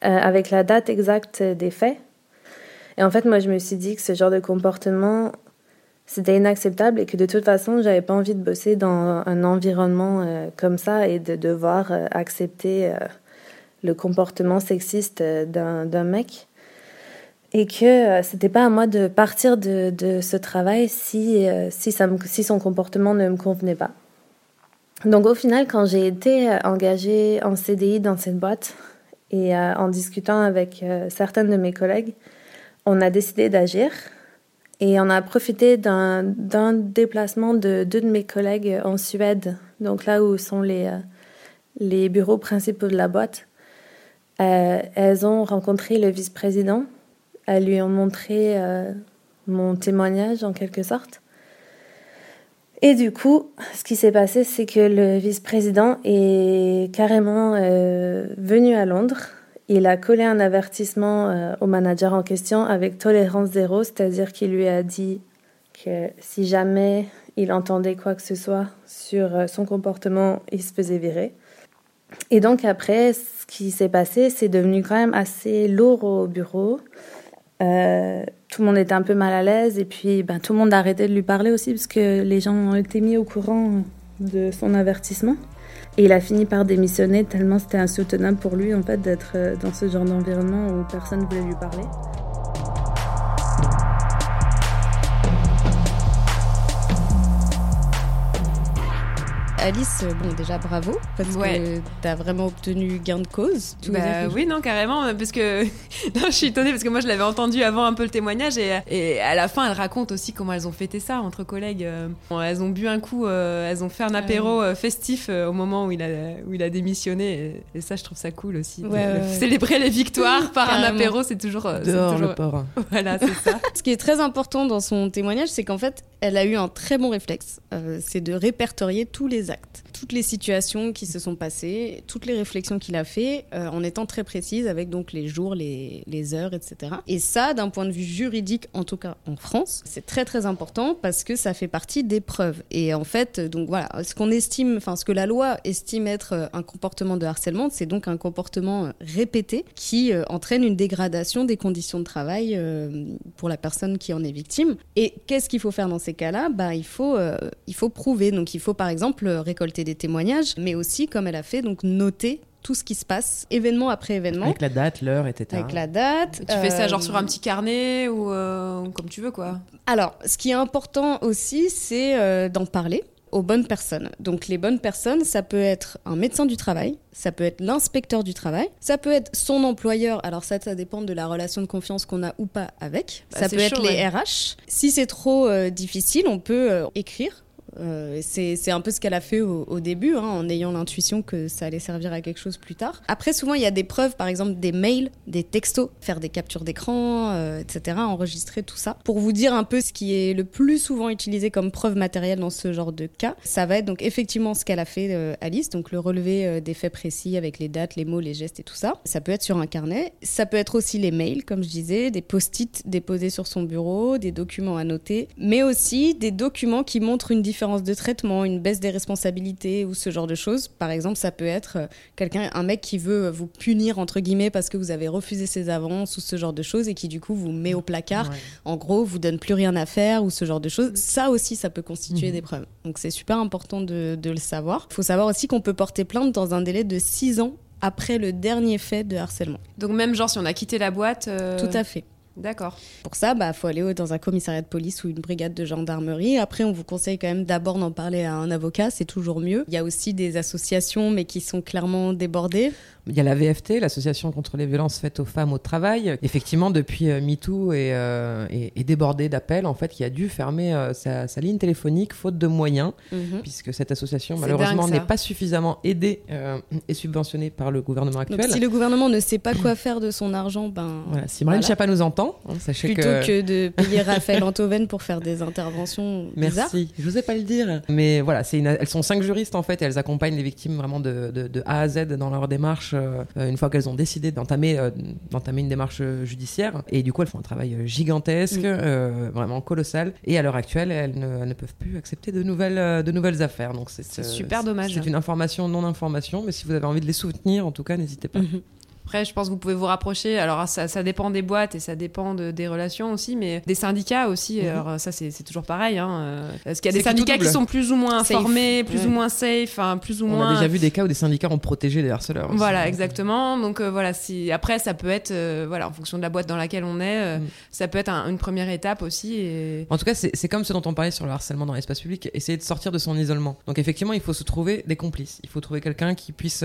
avec la date exacte des faits. Et en fait, moi, je me suis dit que ce genre de comportement, c'était inacceptable et que de toute façon, j'avais pas envie de bosser dans un environnement euh, comme ça et de devoir euh, accepter euh, le comportement sexiste d'un mec. Et que c'était pas à moi de partir de, de ce travail si, si, ça si son comportement ne me convenait pas. Donc au final, quand j'ai été engagée en CDI dans cette boîte et en discutant avec certaines de mes collègues, on a décidé d'agir et on a profité d'un déplacement de deux de mes collègues en Suède, donc là où sont les, euh, bureaux principaux de la boîte. Euh, elles ont rencontré le vice-président. Elles lui ont montré euh, mon témoignage en quelque sorte. Et du coup, ce qui s'est passé, c'est que le vice-président est carrément venu à Londres il a collé un avertissement euh, au manager en question avec tolérance zéro, c'est-à-dire qu'il lui a dit que si jamais il entendait quoi que ce soit sur euh, son comportement, il se faisait virer. Et donc après, ce qui s'est passé, c'est devenu quand même assez lourd au bureau. Euh, tout le monde était un peu mal à l'aise et puis ben, tout le monde a arrêté de lui parler aussi parce que les gens ont été mis au courant de son avertissement. Et il a fini par démissionner tellement c'était insoutenable pour lui en fait d'être euh, dans ce genre d'environnement où personne ne voulait lui parler. Alice, euh, bon déjà bravo parce que t'as vraiment obtenu gain de cause. Bah, oui, non, carrément, parce que [laughs] non, je suis étonnée parce que moi je l'avais entendu avant un peu le témoignage et, et, à la fin elle raconte aussi comment elles ont fêté ça entre collègues. Euh, elles ont bu un coup, euh, elles ont fait un apéro festif au moment où il a où il a démissionné et, ça je trouve ça cool aussi. célébrer les victoires par un apéro, c'est toujours dehors toujours... le port. [laughs] Voilà, c'est ça. [laughs] Ce qui est très important dans son témoignage, c'est qu'en fait elle a eu un très bon réflexe, c'est de répertorier tous les Exakt. Toutes les situations qui se sont passées, toutes les réflexions qu'il a fait, euh, en étant très précise avec donc les jours, les, heures, etc. Et ça, d'un point de vue juridique, en tout cas en France, c'est très très important parce que ça fait partie des preuves. Et en fait, donc voilà, ce qu'on estime, enfin ce que la loi estime être euh, un comportement de harcèlement, c'est donc un comportement euh, répété qui entraîne une dégradation des conditions de travail pour la personne qui en est victime. Et qu'est-ce qu'il faut faire dans ces cas-là? Bah, il faut il faut prouver. Donc il faut par exemple récolter des témoignages, mais aussi, comme elle a fait, donc noter tout ce qui se passe, événement après événement. Avec la date, l'heure, etc. Avec la date. Tu fais ça genre sur un petit carnet ou euh, comme tu veux, quoi. Alors, ce qui est important aussi, c'est euh, d'en parler aux bonnes personnes. Donc les bonnes personnes, ça peut être un médecin du travail, ça peut être l'inspecteur du travail, ça peut être son employeur. Alors ça, ça dépend de la relation de confiance qu'on a ou pas avec. Bah, ça peut être les RH. Si c'est trop euh, difficile, on peut écrire euh, c'est un peu ce qu'elle a fait au, début, hein, en ayant l'intuition que ça allait servir à quelque chose plus tard. Après, souvent, il y a des preuves, par exemple des mails, des textos, faire des captures d'écran, euh, etc., enregistrer tout ça. Pour vous dire un peu ce qui est le plus souvent utilisé comme preuve matérielle dans ce genre de cas, ça va être donc effectivement ce qu'elle a fait, euh, Alice, donc le relevé des faits précis avec les dates, les mots, les gestes et tout ça. Ça peut être sur un carnet. Ça peut être aussi les mails, comme je disais, des post-it déposés sur son bureau, des documents à noter, mais aussi des documents qui montrent une différence de traitement, une baisse des responsabilités ou ce genre de choses. Par exemple, ça peut être euh, quelqu'un, un mec qui veut vous punir entre guillemets parce que vous avez refusé ses avances ou ce genre de choses et qui du coup vous met au placard. En gros, vous donne plus rien à faire ou ce genre de choses. Ça aussi, ça peut constituer mhm. des preuves. Donc c'est super important de, le savoir. Il faut savoir aussi qu'on peut porter plainte dans un délai de 6 ans après le dernier fait de harcèlement. Donc même genre si on a quitté la boîte. Euh, Tout à fait. D'accord. Pour ça, il bah, faut aller dans un commissariat de police ou une brigade de gendarmerie. Après, on vous conseille quand même d'abord d'en parler à un avocat, c'est toujours mieux. Il y a aussi des associations, mais qui sont clairement débordées. Il y a la VFT, l'Association contre les violences faites aux femmes au travail. Effectivement, depuis euh, MeToo et, euh, et, débordé d'appels, en fait, qui a dû fermer euh, sa, ligne téléphonique faute de moyens, mhm. puisque cette association, malheureusement, n'est pas suffisamment aidée et subventionnée par le gouvernement actuel. Donc, si le gouvernement ne sait pas quoi faire de son argent, ben. Voilà. Si Marine Schiappa nous entend, hein, sachez Plutôt que... de [laughs] payer Raphaël Antoven pour faire des interventions Merci. Je n'osais pas le dire. Mais voilà, une... elles sont cinq juristes, en fait, et elles accompagnent les victimes vraiment de, de, de A à Z dans leur démarche euh, une fois qu'elles ont décidé d'entamer euh, d'entamer une démarche judiciaire. Et du coup, elles font un travail gigantesque, mm. vraiment colossal. Et à l'heure actuelle, elles ne, peuvent plus accepter de nouvelles, de nouvelles affaires. Donc c'est super dommage. C'est une information non information, mais si vous avez envie de les soutenir, en tout cas, n'hésitez pas. Mm-hmm. Après, je pense que vous pouvez vous rapprocher. Alors, ça, ça dépend des boîtes et ça dépend de- des relations aussi, mais des syndicats aussi. Mhm. Alors, ça, c'est toujours pareil. Hein. euh, Parce qu'il y a des syndicats qui sont plus ou moins Safe. informés, plus ou moins safe, hein, plus ou On moins. a déjà vu des cas où des syndicats ont protégé des harceleurs. aussi. Voilà, exactement. Donc euh, voilà, si après ça peut être, euh, voilà, en fonction de la boîte dans laquelle on est, euh, ça peut être un- une première étape aussi. Et... En tout cas, c'est c'est comme ce dont on parlait sur le harcèlement dans l'espace public, essayer de sortir de son isolement. Donc effectivement, il faut se trouver des complices. Il faut trouver quelqu'un qui puisse...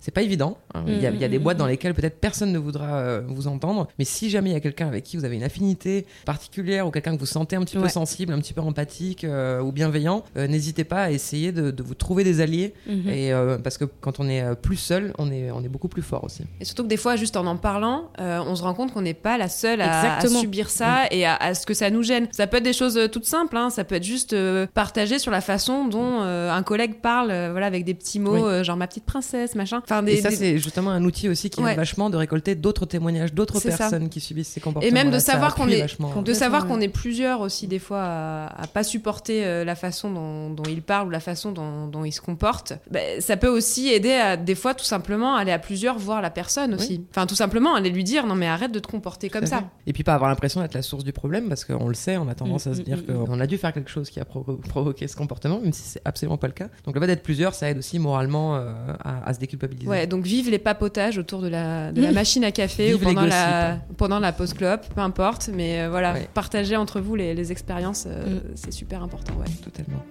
c'est pas évident. hein. Il, y a, il y a des Mhm, boîtes dans mhm. lesquelles peut-être personne ne voudra euh, vous entendre. Mais si jamais il y a quelqu'un avec qui vous avez une affinité particulière ou quelqu'un que vous sentez un petit peu sensible, un petit peu empathique euh, ou bienveillant, euh, n'hésitez pas à essayer de, de vous trouver des alliés. Mhm. Et, euh, parce que quand on est plus seul, on est, on est beaucoup plus fort aussi. Et surtout que des fois, juste en en parlant, euh, on se rend compte qu'on n'est pas la seule à, subir ça et à, à ce que ça nous gêne. Ça peut être des choses toutes simples, hein. ça peut être juste euh, partager sur la façon dont euh, un collègue parle, euh, voilà, avec des petits mots, Oui. euh, genre ma petite princesse, machin. Enfin, des, et ça, des- c'est justement un outil aussi qui Ouais. aide vachement de récolter d'autres témoignages, d'autres ça. personnes qui subissent ces comportements. Et même de savoir qu'on est, Vachement. de savoir qu'on est plusieurs aussi des fois à, à pas supporter euh, la façon dont, dont il parle ou la façon dont, dont il se comporte. Ben, ça peut aussi aider à des fois tout simplement aller à plusieurs voir la personne aussi. Enfin tout simplement aller lui dire non mais arrête de te comporter comme ça. Et puis pas avoir l'impression d'être la source du problème, parce qu'on le sait, on a tendance à se Mm, dire mm, mm. qu'on a dû faire quelque chose qui a provo- provoqué ce comportement, même si c'est absolument pas le cas. Donc le fait d'être plusieurs, ça aide aussi moralement euh, à, à se déculpabiliser. Ouais, donc vive les papotages autour de la, de la machine à café ou pendant la, pendant la pause clope, peu importe, mais euh, voilà, Ouais. partager entre vous les, les expériences, euh, Mm. c'est super important, ouais. Totalement.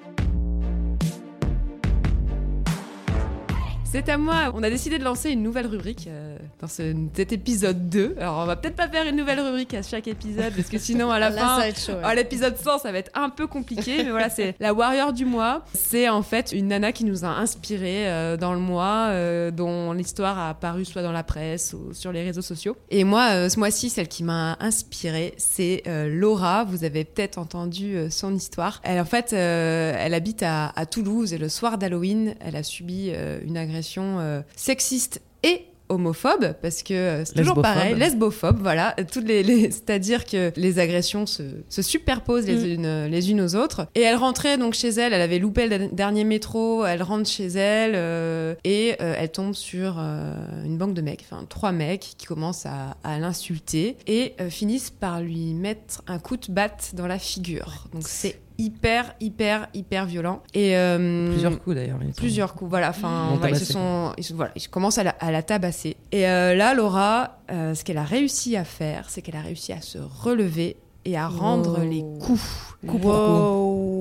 C'est à moi. On a décidé de lancer une nouvelle rubrique euh, dans ce, cet épisode 2. Alors, on va peut-être pas faire une nouvelle rubrique à chaque épisode parce que sinon, à la [laughs] Là, fin, ça va être chaud, ouais. à l'épisode 100, ça va être un peu compliqué. Mais voilà, c'est la Warrior du mois. C'est en fait une nana qui nous a inspiré euh, dans le mois, euh, dont l'histoire a apparu soit dans la presse ou sur les réseaux sociaux. Et moi, euh, ce mois-ci, celle qui m'a inspirée, c'est Laura. Vous avez peut-être entendu son histoire. Elle, en fait, elle habite à, à Toulouse et le soir d'Halloween, elle a subi une agression sexiste et homophobe parce que euh, c'est toujours Lesbophobe. pareil lesbophobe voilà toutes les, les- [laughs] c'est-à-dire que les agressions se, se superposent les Mm. unes les unes aux autres et elle rentrait donc chez elle elle avait loupé le dernier métro elle rentre chez elle euh, et euh, elle tombe sur euh, une banque de mecs enfin trois mecs qui commencent à, à l'insulter et euh, finissent par lui mettre un coup de batte dans la figure donc c'est hyper hyper hyper violent et euh, Plusieurs coups d'ailleurs. plusieurs coups voilà enfin Ils se sont ils, se- voilà, ils commencent à la, à la tabasser et euh, là Laura euh, ce qu'elle a réussi à faire c'est qu'elle a réussi à se relever et à rendre Wow. les coups coup pour Wow.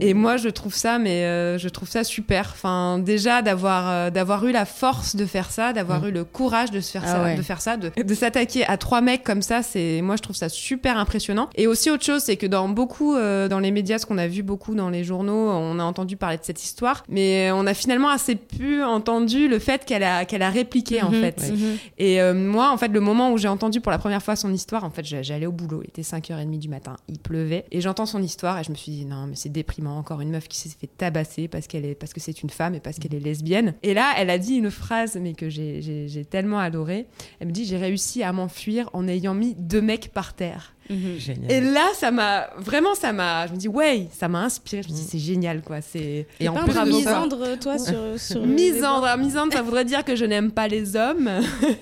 Et moi, je trouve ça, mais euh, je trouve ça super. Enfin, déjà d'avoir euh, d'avoir eu la force de faire ça, d'avoir Mm. eu le courage de se faire Ah ça, ouais. de faire ça, de, de s'attaquer à trois mecs comme ça. C'est moi, je trouve ça super impressionnant. Et aussi autre chose, c'est que dans beaucoup euh, dans les médias, ce qu'on a vu beaucoup dans les journaux, on a entendu parler de cette histoire, mais on a finalement assez peu entendu le fait qu'elle a qu'elle a répliqué en Mhm, fait. Et moi, en fait, le moment où j'ai entendu pour la première fois son histoire, en fait, j'a- j'allais au boulot, il était 5h30 du matin, il pleuvait, et j'entends son histoire et je me suis dit, non, mais c'est déprimant, encore une meuf qui s'est fait tabasser parce qu'elle est, parce que c'est une femme et parce qu'elle est lesbienne. Et là, elle a dit une phrase, mais que j'ai- tellement adoré. Elle me dit, j'ai réussi à m'enfuir en ayant mis deux mecs par terre. Mhm. Génial. Et là, ça m'a vraiment, ça m'a, je me dis, ouais, ça m'a inspiré. Je me dis, c'est génial, quoi. C'est Et en plus misandre, toi, sur, sur misandre. Misandre, ça voudrait dire que je n'aime pas les hommes.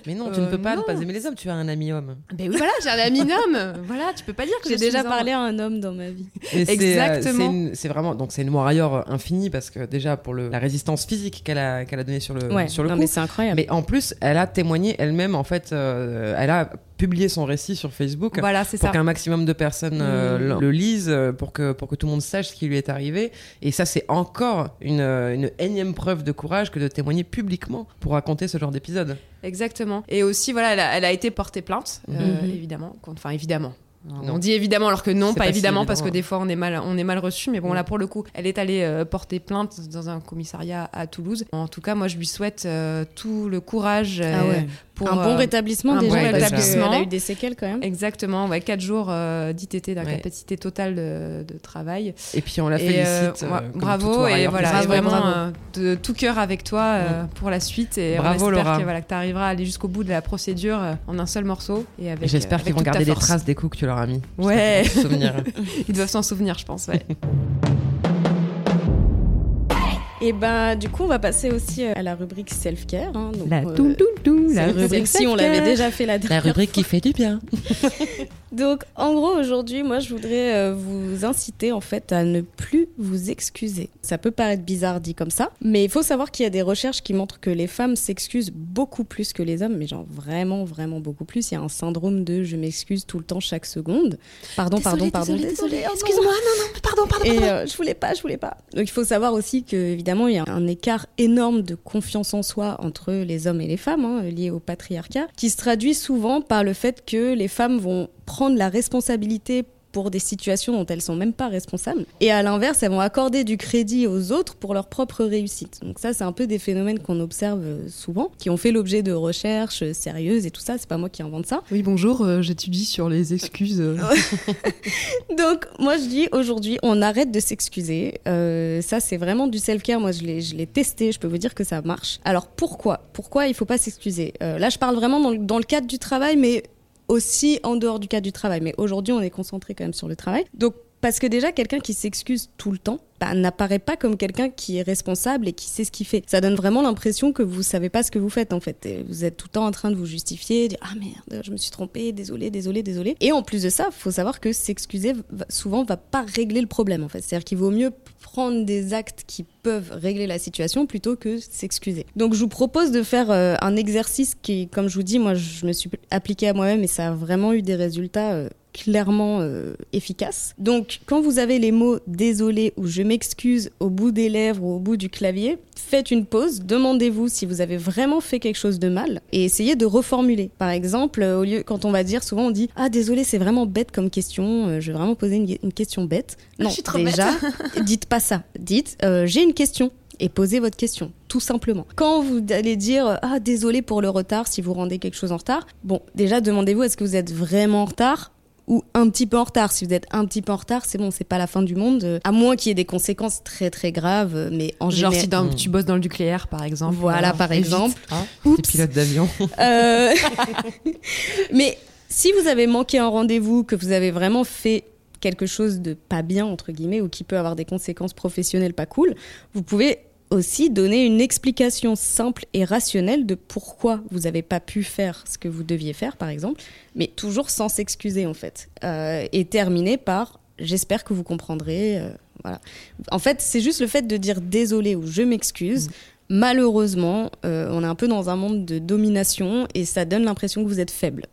Mais non, tu ne Euh, peux pas non. ne pas aimer les hommes, tu as un ami homme. Ben oui, voilà, j'ai un ami homme. Voilà, tu peux pas dire que J'ai déjà misandre. parlé à un homme dans ma vie. Et euh, Exactement. c'est vraiment donc c'est une warrior infinie parce que déjà pour le, la résistance physique qu'elle a qu'elle a donnée sur le Ouais, sur le non, coup. mais c'est incroyable. Mais en plus, elle a témoigné elle-même en fait. euh, elle a publié son récit sur Facebook. Voilà, pour qu'un maximum de personnes euh, Mm. le, lisent, euh, pour que pour que tout le monde sache ce qui lui est arrivé. Et ça, c'est encore une, euh, une énième preuve de courage que de témoigner publiquement pour raconter ce genre d'épisode. Exactement. Et aussi, voilà, elle a, elle a été portée plainte, euh, Mhm. évidemment. Enfin, évidemment. Non. On dit évidemment alors que non, pas, évidemment parce que hein. des fois on est mal, on est mal reçu. Mais bon, Mm. là pour le coup, elle est allée euh, porter plainte dans un commissariat à Toulouse. En tout cas, moi je lui souhaite euh, tout le courage euh, Ah ouais. Pour un bon euh, rétablissement un déjà, bon rétablissement. qu'elle a eu des séquelles quand même. Exactement, ouais, 4 jours euh, d'ITT, Ouais. d'incapacité totale de, de travail. Et puis on la Et, euh, félicite. ouais, bravo et voilà, vraiment bravo. euh, de tout cœur avec toi euh, pour la suite et Bravo, on espère Laura. que voilà que tu arriveras à aller jusqu'au bout de la procédure euh, en un seul morceau et avec j'espère qu'ils vont garder des force. traces des coups que tu leur as mis. Ouais. [laughs] Ils doivent s'en souvenir, je pense. Ouais. [laughs] Et ben du coup, on va passer aussi euh, à la rubrique self-care. hein. Donc, La euh, tout, tout, tout, la rubrique si on l'avait déjà fait la La dernière rubrique qui fait du bien. [laughs] Donc, en gros, aujourd'hui, moi, je voudrais euh, vous inciter, en fait, à ne plus vous excuser. Ça peut paraître bizarre dit comme ça, mais il faut savoir qu'il y a des recherches qui montrent que les femmes s'excusent beaucoup plus que les hommes, mais genre vraiment, vraiment beaucoup plus. Il y a un syndrome de je m'excuse tout le temps, chaque seconde. Pardon, pardon, pardon, désolé, non. Excuse-moi, non, non, pardon, pardon. Et pardon. euh, je voulais pas, je voulais pas. Donc il faut savoir aussi que évidemment il y a un écart énorme de confiance en soi entre les hommes et les femmes, hein, lié au patriarcat, qui se traduit souvent par le fait que les femmes vont prendre la responsabilité pour des situations dont elles sont même pas responsables. Et à l'inverse, elles vont accorder du crédit aux autres pour leur propre réussite. Donc ça, c'est un peu des phénomènes qu'on observe euh, souvent, qui ont fait l'objet de recherches euh, sérieuses et tout ça. C'est pas moi qui invente ça. Oui, bonjour, euh, j'étudie sur les excuses. [laughs] Donc, moi, je dis aujourd'hui, on arrête de s'excuser. Euh, ça, c'est vraiment du self-care. Moi, je l'ai, je l'ai testé. Je peux vous dire que ça marche. Alors, pourquoi? Pourquoi il faut pas s'excuser? Euh, Là, je parle vraiment dans le, dans le cadre du travail, mais aussi en dehors du cadre du travail. Mais aujourd'hui, on est concentré quand même sur le travail. Donc, parce que déjà, quelqu'un qui s'excuse tout le temps bah, n'apparaît pas comme quelqu'un qui est responsable et qui sait ce qu'il fait. Ça donne vraiment l'impression que vous savez pas ce que vous faites en fait. Et vous êtes tout le temps en train de vous justifier, dire ah merde, je me suis trompé, désolé, désolé, désolé. Et en plus de ça, faut savoir que s'excuser souvent va pas régler le problème en fait. C'est-à-dire qu'il vaut mieux prendre des actes qui peuvent régler la situation plutôt que s'excuser. Donc je vous propose de faire euh, un exercice qui, comme je vous dis, moi je me suis appliqué à moi-même et ça a vraiment eu des résultats. euh, clairement euh, efficaces. Donc, quand vous avez les mots désolé ou je m'excuse au bout des lèvres ou au bout du clavier, faites une pause, demandez-vous si vous avez vraiment fait quelque chose de mal et essayez de reformuler. Par exemple, euh, au lieu, quand on va dire, souvent on dit Ah, désolé, c'est vraiment bête comme question, euh, je vais vraiment poser une, une question bête. Non, suis trop déjà, [laughs] [laughs] dites pas ça. Dites euh, J'ai une question et posez votre question, tout simplement. Quand vous allez dire ah désolé pour le retard si vous rendez quelque chose en retard, bon déjà demandez-vous est-ce que vous êtes vraiment en retard? Ou un petit peu en retard. Si vous êtes un petit peu en retard, c'est bon, c'est pas la fin du monde, euh, à moins qu'il y ait des conséquences très très graves, euh, mais en Genre général. si dans- tu bosses dans le nucléaire, par exemple. Voilà, euh, par exemple. Hein Oups. Les pilotes d'avion. Euh, [laughs] mais si vous avez manqué un rendez-vous, que vous avez vraiment fait quelque chose de pas bien, entre guillemets, ou qui peut avoir des conséquences professionnelles pas cool, vous pouvez aussi donner une explication simple et rationnelle de pourquoi vous n'avez pas pu faire ce que vous deviez faire, par exemple, mais toujours sans s'excuser, en fait. Euh, et terminer par j'espère que vous comprendrez. euh, voilà. En fait, c'est juste le fait de dire désolé ou je m'excuse. Malheureusement, euh, on est un peu dans un monde de domination et ça donne l'impression que vous êtes faible.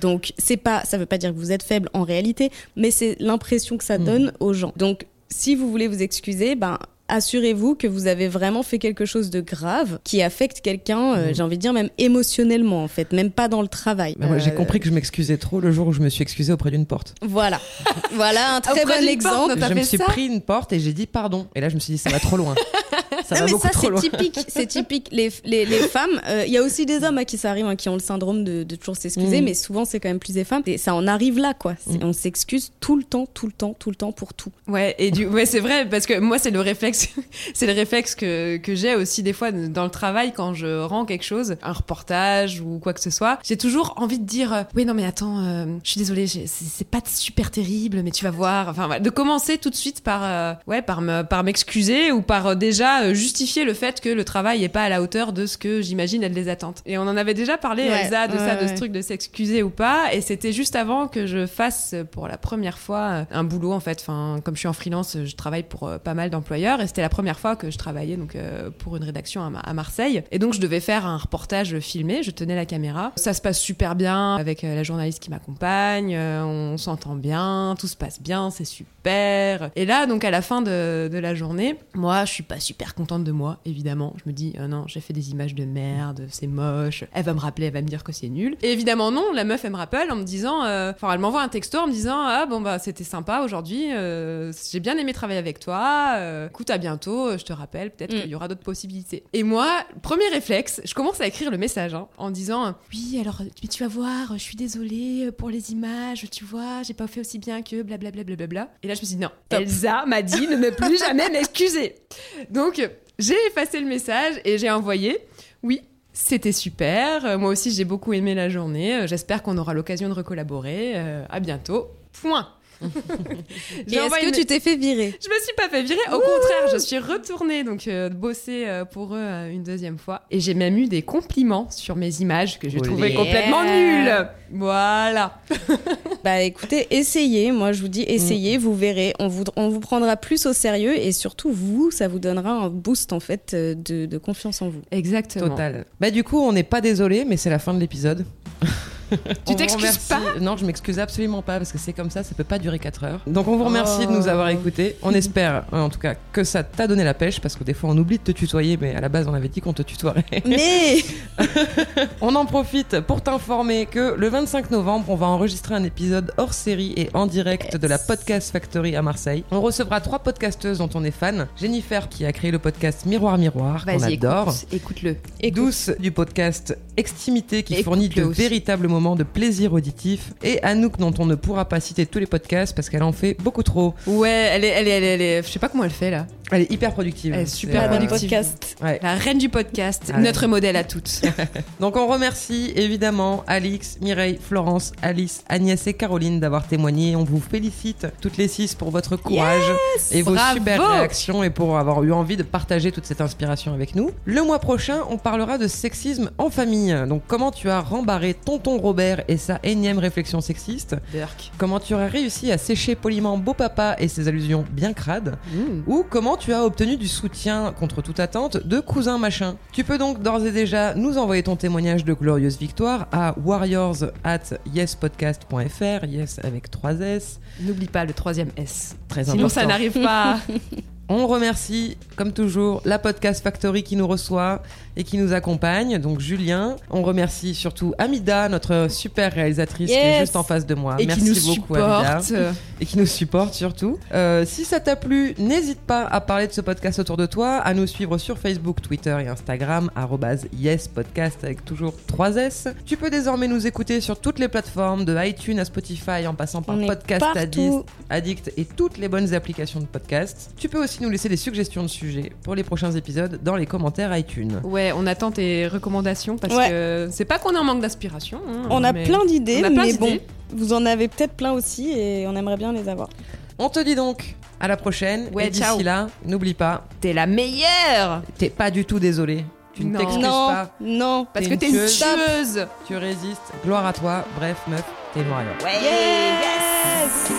Donc, c'est pas, ça veut pas dire que vous êtes faible en réalité, mais c'est l'impression que ça donne aux gens. Donc, si vous voulez vous excuser, ben assurez-vous que vous avez vraiment fait quelque chose de grave qui affecte quelqu'un, euh, j'ai envie de dire même émotionnellement en fait, même pas dans le travail. Bah, j'ai Euh, compris que je m'excusais trop le jour où je me suis excusé auprès d'une porte. Voilà, [laughs] voilà un très Auprès bon porte, exemple. Je me suis ça pris une porte et j'ai dit pardon. Et là, je me suis dit, ça va trop loin. [laughs] ça Non, va mais beaucoup ça trop c'est typique, c'est typique. Les, les, les femmes, euh, il y a aussi des hommes à qui ça arrive, hein, qui ont le syndrome de, de toujours s'excuser, Mm. mais souvent c'est quand même plus des femmes. Et ça en arrive là, quoi. C'est- On s'excuse tout le temps, tout le temps, tout le temps pour tout. Ouais, et du, ouais, c'est vrai, parce que moi, c'est le réflexe, [laughs] c'est le réflexe que, que j'ai aussi des fois dans le travail quand je rends quelque chose, un reportage ou quoi que ce soit. J'ai toujours envie de dire, euh, oui, non, mais attends, euh, je suis désolée, c'est pas super terrible, mais tu vas voir. Enfin, de commencer tout de suite par, ouais, par me, par m'excuser ou par déjà euh, justifier le fait que le travail est pas à la hauteur de ce que j'imagine être les attentes. Et on en avait déjà parlé, Ouais, Elsa, de ouais, ça, de ce truc de s'excuser ou pas. Et c'était juste avant que je fasse euh, pour la première fois euh, un boulot en fait. Enfin, comme je suis en freelance, je travaille pour pas mal d'employeurs et c'était la première fois que je travaillais donc euh, pour une rédaction à, Ma- à Marseille. Et donc je devais faire un reportage filmé. Je tenais la caméra. Ça se passe super bien avec la journaliste qui m'accompagne. on s'entend bien, tout se passe bien, c'est super. Et là donc à la fin de, de la journée, moi je suis pas super contente de moi évidemment. Je me dis euh, non, j'ai fait des images de merde, c'est moche. Elle va me rappeler, elle va me dire que c'est nul. Et évidemment non, la meuf elle me rappelle en me disant, euh, enfin elle m'envoie un texto en me disant ah bon bah c'était sympa aujourd'hui, euh, j'ai bien aimé travailler avec toi. euh, écoute à bientôt, je te rappelle peut-être Mm. qu'il y aura d'autres possibilités. Et moi premier réflexe, je commence à écrire le message hein, en disant oui alors mais tu vas voir, je suis désolée pour les images, tu vois, j'ai pas fait aussi bien que blablabla blablabla. Et là je me suis dit non, Elsa m'a dit de ne plus jamais m'excuser. Donc j'ai effacé le message et j'ai envoyé oui. C'était super. Euh, Moi aussi, j'ai beaucoup aimé la journée. Euh, J'espère qu'on aura l'occasion de recollaborer. Euh, à bientôt. Point. [laughs] Et est-ce que tu t'es fait virer? Je me suis pas fait virer, au contraire, je suis retournée donc euh, bosser euh, pour eux euh, une deuxième fois. Et j'ai même eu des compliments sur mes images que j'ai Olé. trouvées complètement nulles. Voilà. [laughs] Bah écoutez, essayez. Moi, je vous dis, essayez, vous verrez. On vous, on vous prendra plus au sérieux et surtout, vous, ça vous donnera un boost en fait de, de confiance en vous. Exactement. Total. Bah du coup, on n'est pas désolé, mais c'est la fin de l'épisode. [laughs] [laughs] Tu t'excuses pas? Non, je m'excuse absolument pas parce que c'est comme ça, ça peut pas durer 4 heures. Donc on vous remercie de nous Oh. avoir écoutés. On [laughs] espère, euh, en tout cas, que ça t'a donné la pêche parce que des fois on oublie de te tutoyer, mais à la base on avait dit qu'on te tutoierait. Mais [laughs] On en profite pour t'informer que le 25 novembre, on va enregistrer un épisode hors série et en direct de la Podcast Factory à Marseille. On recevra trois podcasteuses dont on est fan. Jennifer qui a créé le podcast Miroir Miroir, qu'on adore. écoute- écoute-le. Douce du podcast Extimité qui fournit de véritables moments de plaisir auditif. Et Anouk dont on ne pourra pas citer tous les podcasts parce qu'elle en fait beaucoup trop. Ouais, elle est, elle est, elle est, elle est- je sais pas comment elle fait là. Elle est hyper productive. Elle est super euh, productive. podcast. Ouais. La reine du podcast, Ouais. notre modèle à toutes. [laughs] Donc on remercie évidemment Alix, Mireille, Florence, Alice, Agnès et Caroline d'avoir témoigné. On vous félicite toutes les six pour votre courage Yes et vos Bravo super réactions et pour avoir eu envie de partager toute cette inspiration avec nous. Le mois prochain, on parlera de sexisme en famille. Donc comment tu as rembarré tonton Robert et sa énième réflexion sexiste? Dirk. Comment tu aurais réussi à sécher poliment beau papa et ses allusions bien crades? Ou comment tu as obtenu du soutien contre toute attente de cousin machin Tu peux donc d'ores et déjà nous envoyer ton témoignage de glorieuse victoire à warriors at yespodcast.fr, yes avec 3 S. N'oublie pas le troisième S. Très Sinon, important. ça n'arrive pas. [laughs] On remercie, comme toujours, la Podcast Factory qui nous reçoit et qui nous accompagne, donc Julien. On remercie surtout Amida, notre super réalisatrice qui est juste en face de moi. Et qui Merci nous beaucoup, Amida. supporte. Et qui nous supporte surtout. Euh, si ça t'a plu, n'hésite pas à parler de ce podcast autour de toi, à nous suivre sur Facebook, Twitter et Instagram, yespodcast avec toujours 3 S. Tu peux désormais nous écouter sur toutes les plateformes, de iTunes à Spotify, en passant par On Podcast Addict et toutes les bonnes applications de podcast. Tu peux aussi nous laisser des suggestions de sujets pour les prochains épisodes dans les commentaires iTunes. Ouais, on attend tes recommandations parce Ouais. que c'est pas qu'on est en manque d'inspiration. hein, On a plein d'idées, mais bon, vous en avez peut-être plein aussi et on aimerait bien les avoir. On te dit donc à la prochaine. Ouais, et d'ici ciao. là, n'oublie pas, T'es la meilleure t'es pas du tout désolé. Tu ne Non. t'excuses Non, pas. non, Parce que t'es une tueuse. Tu résistes. Gloire à toi. Bref, meuf, t'es une warrior. yes, yes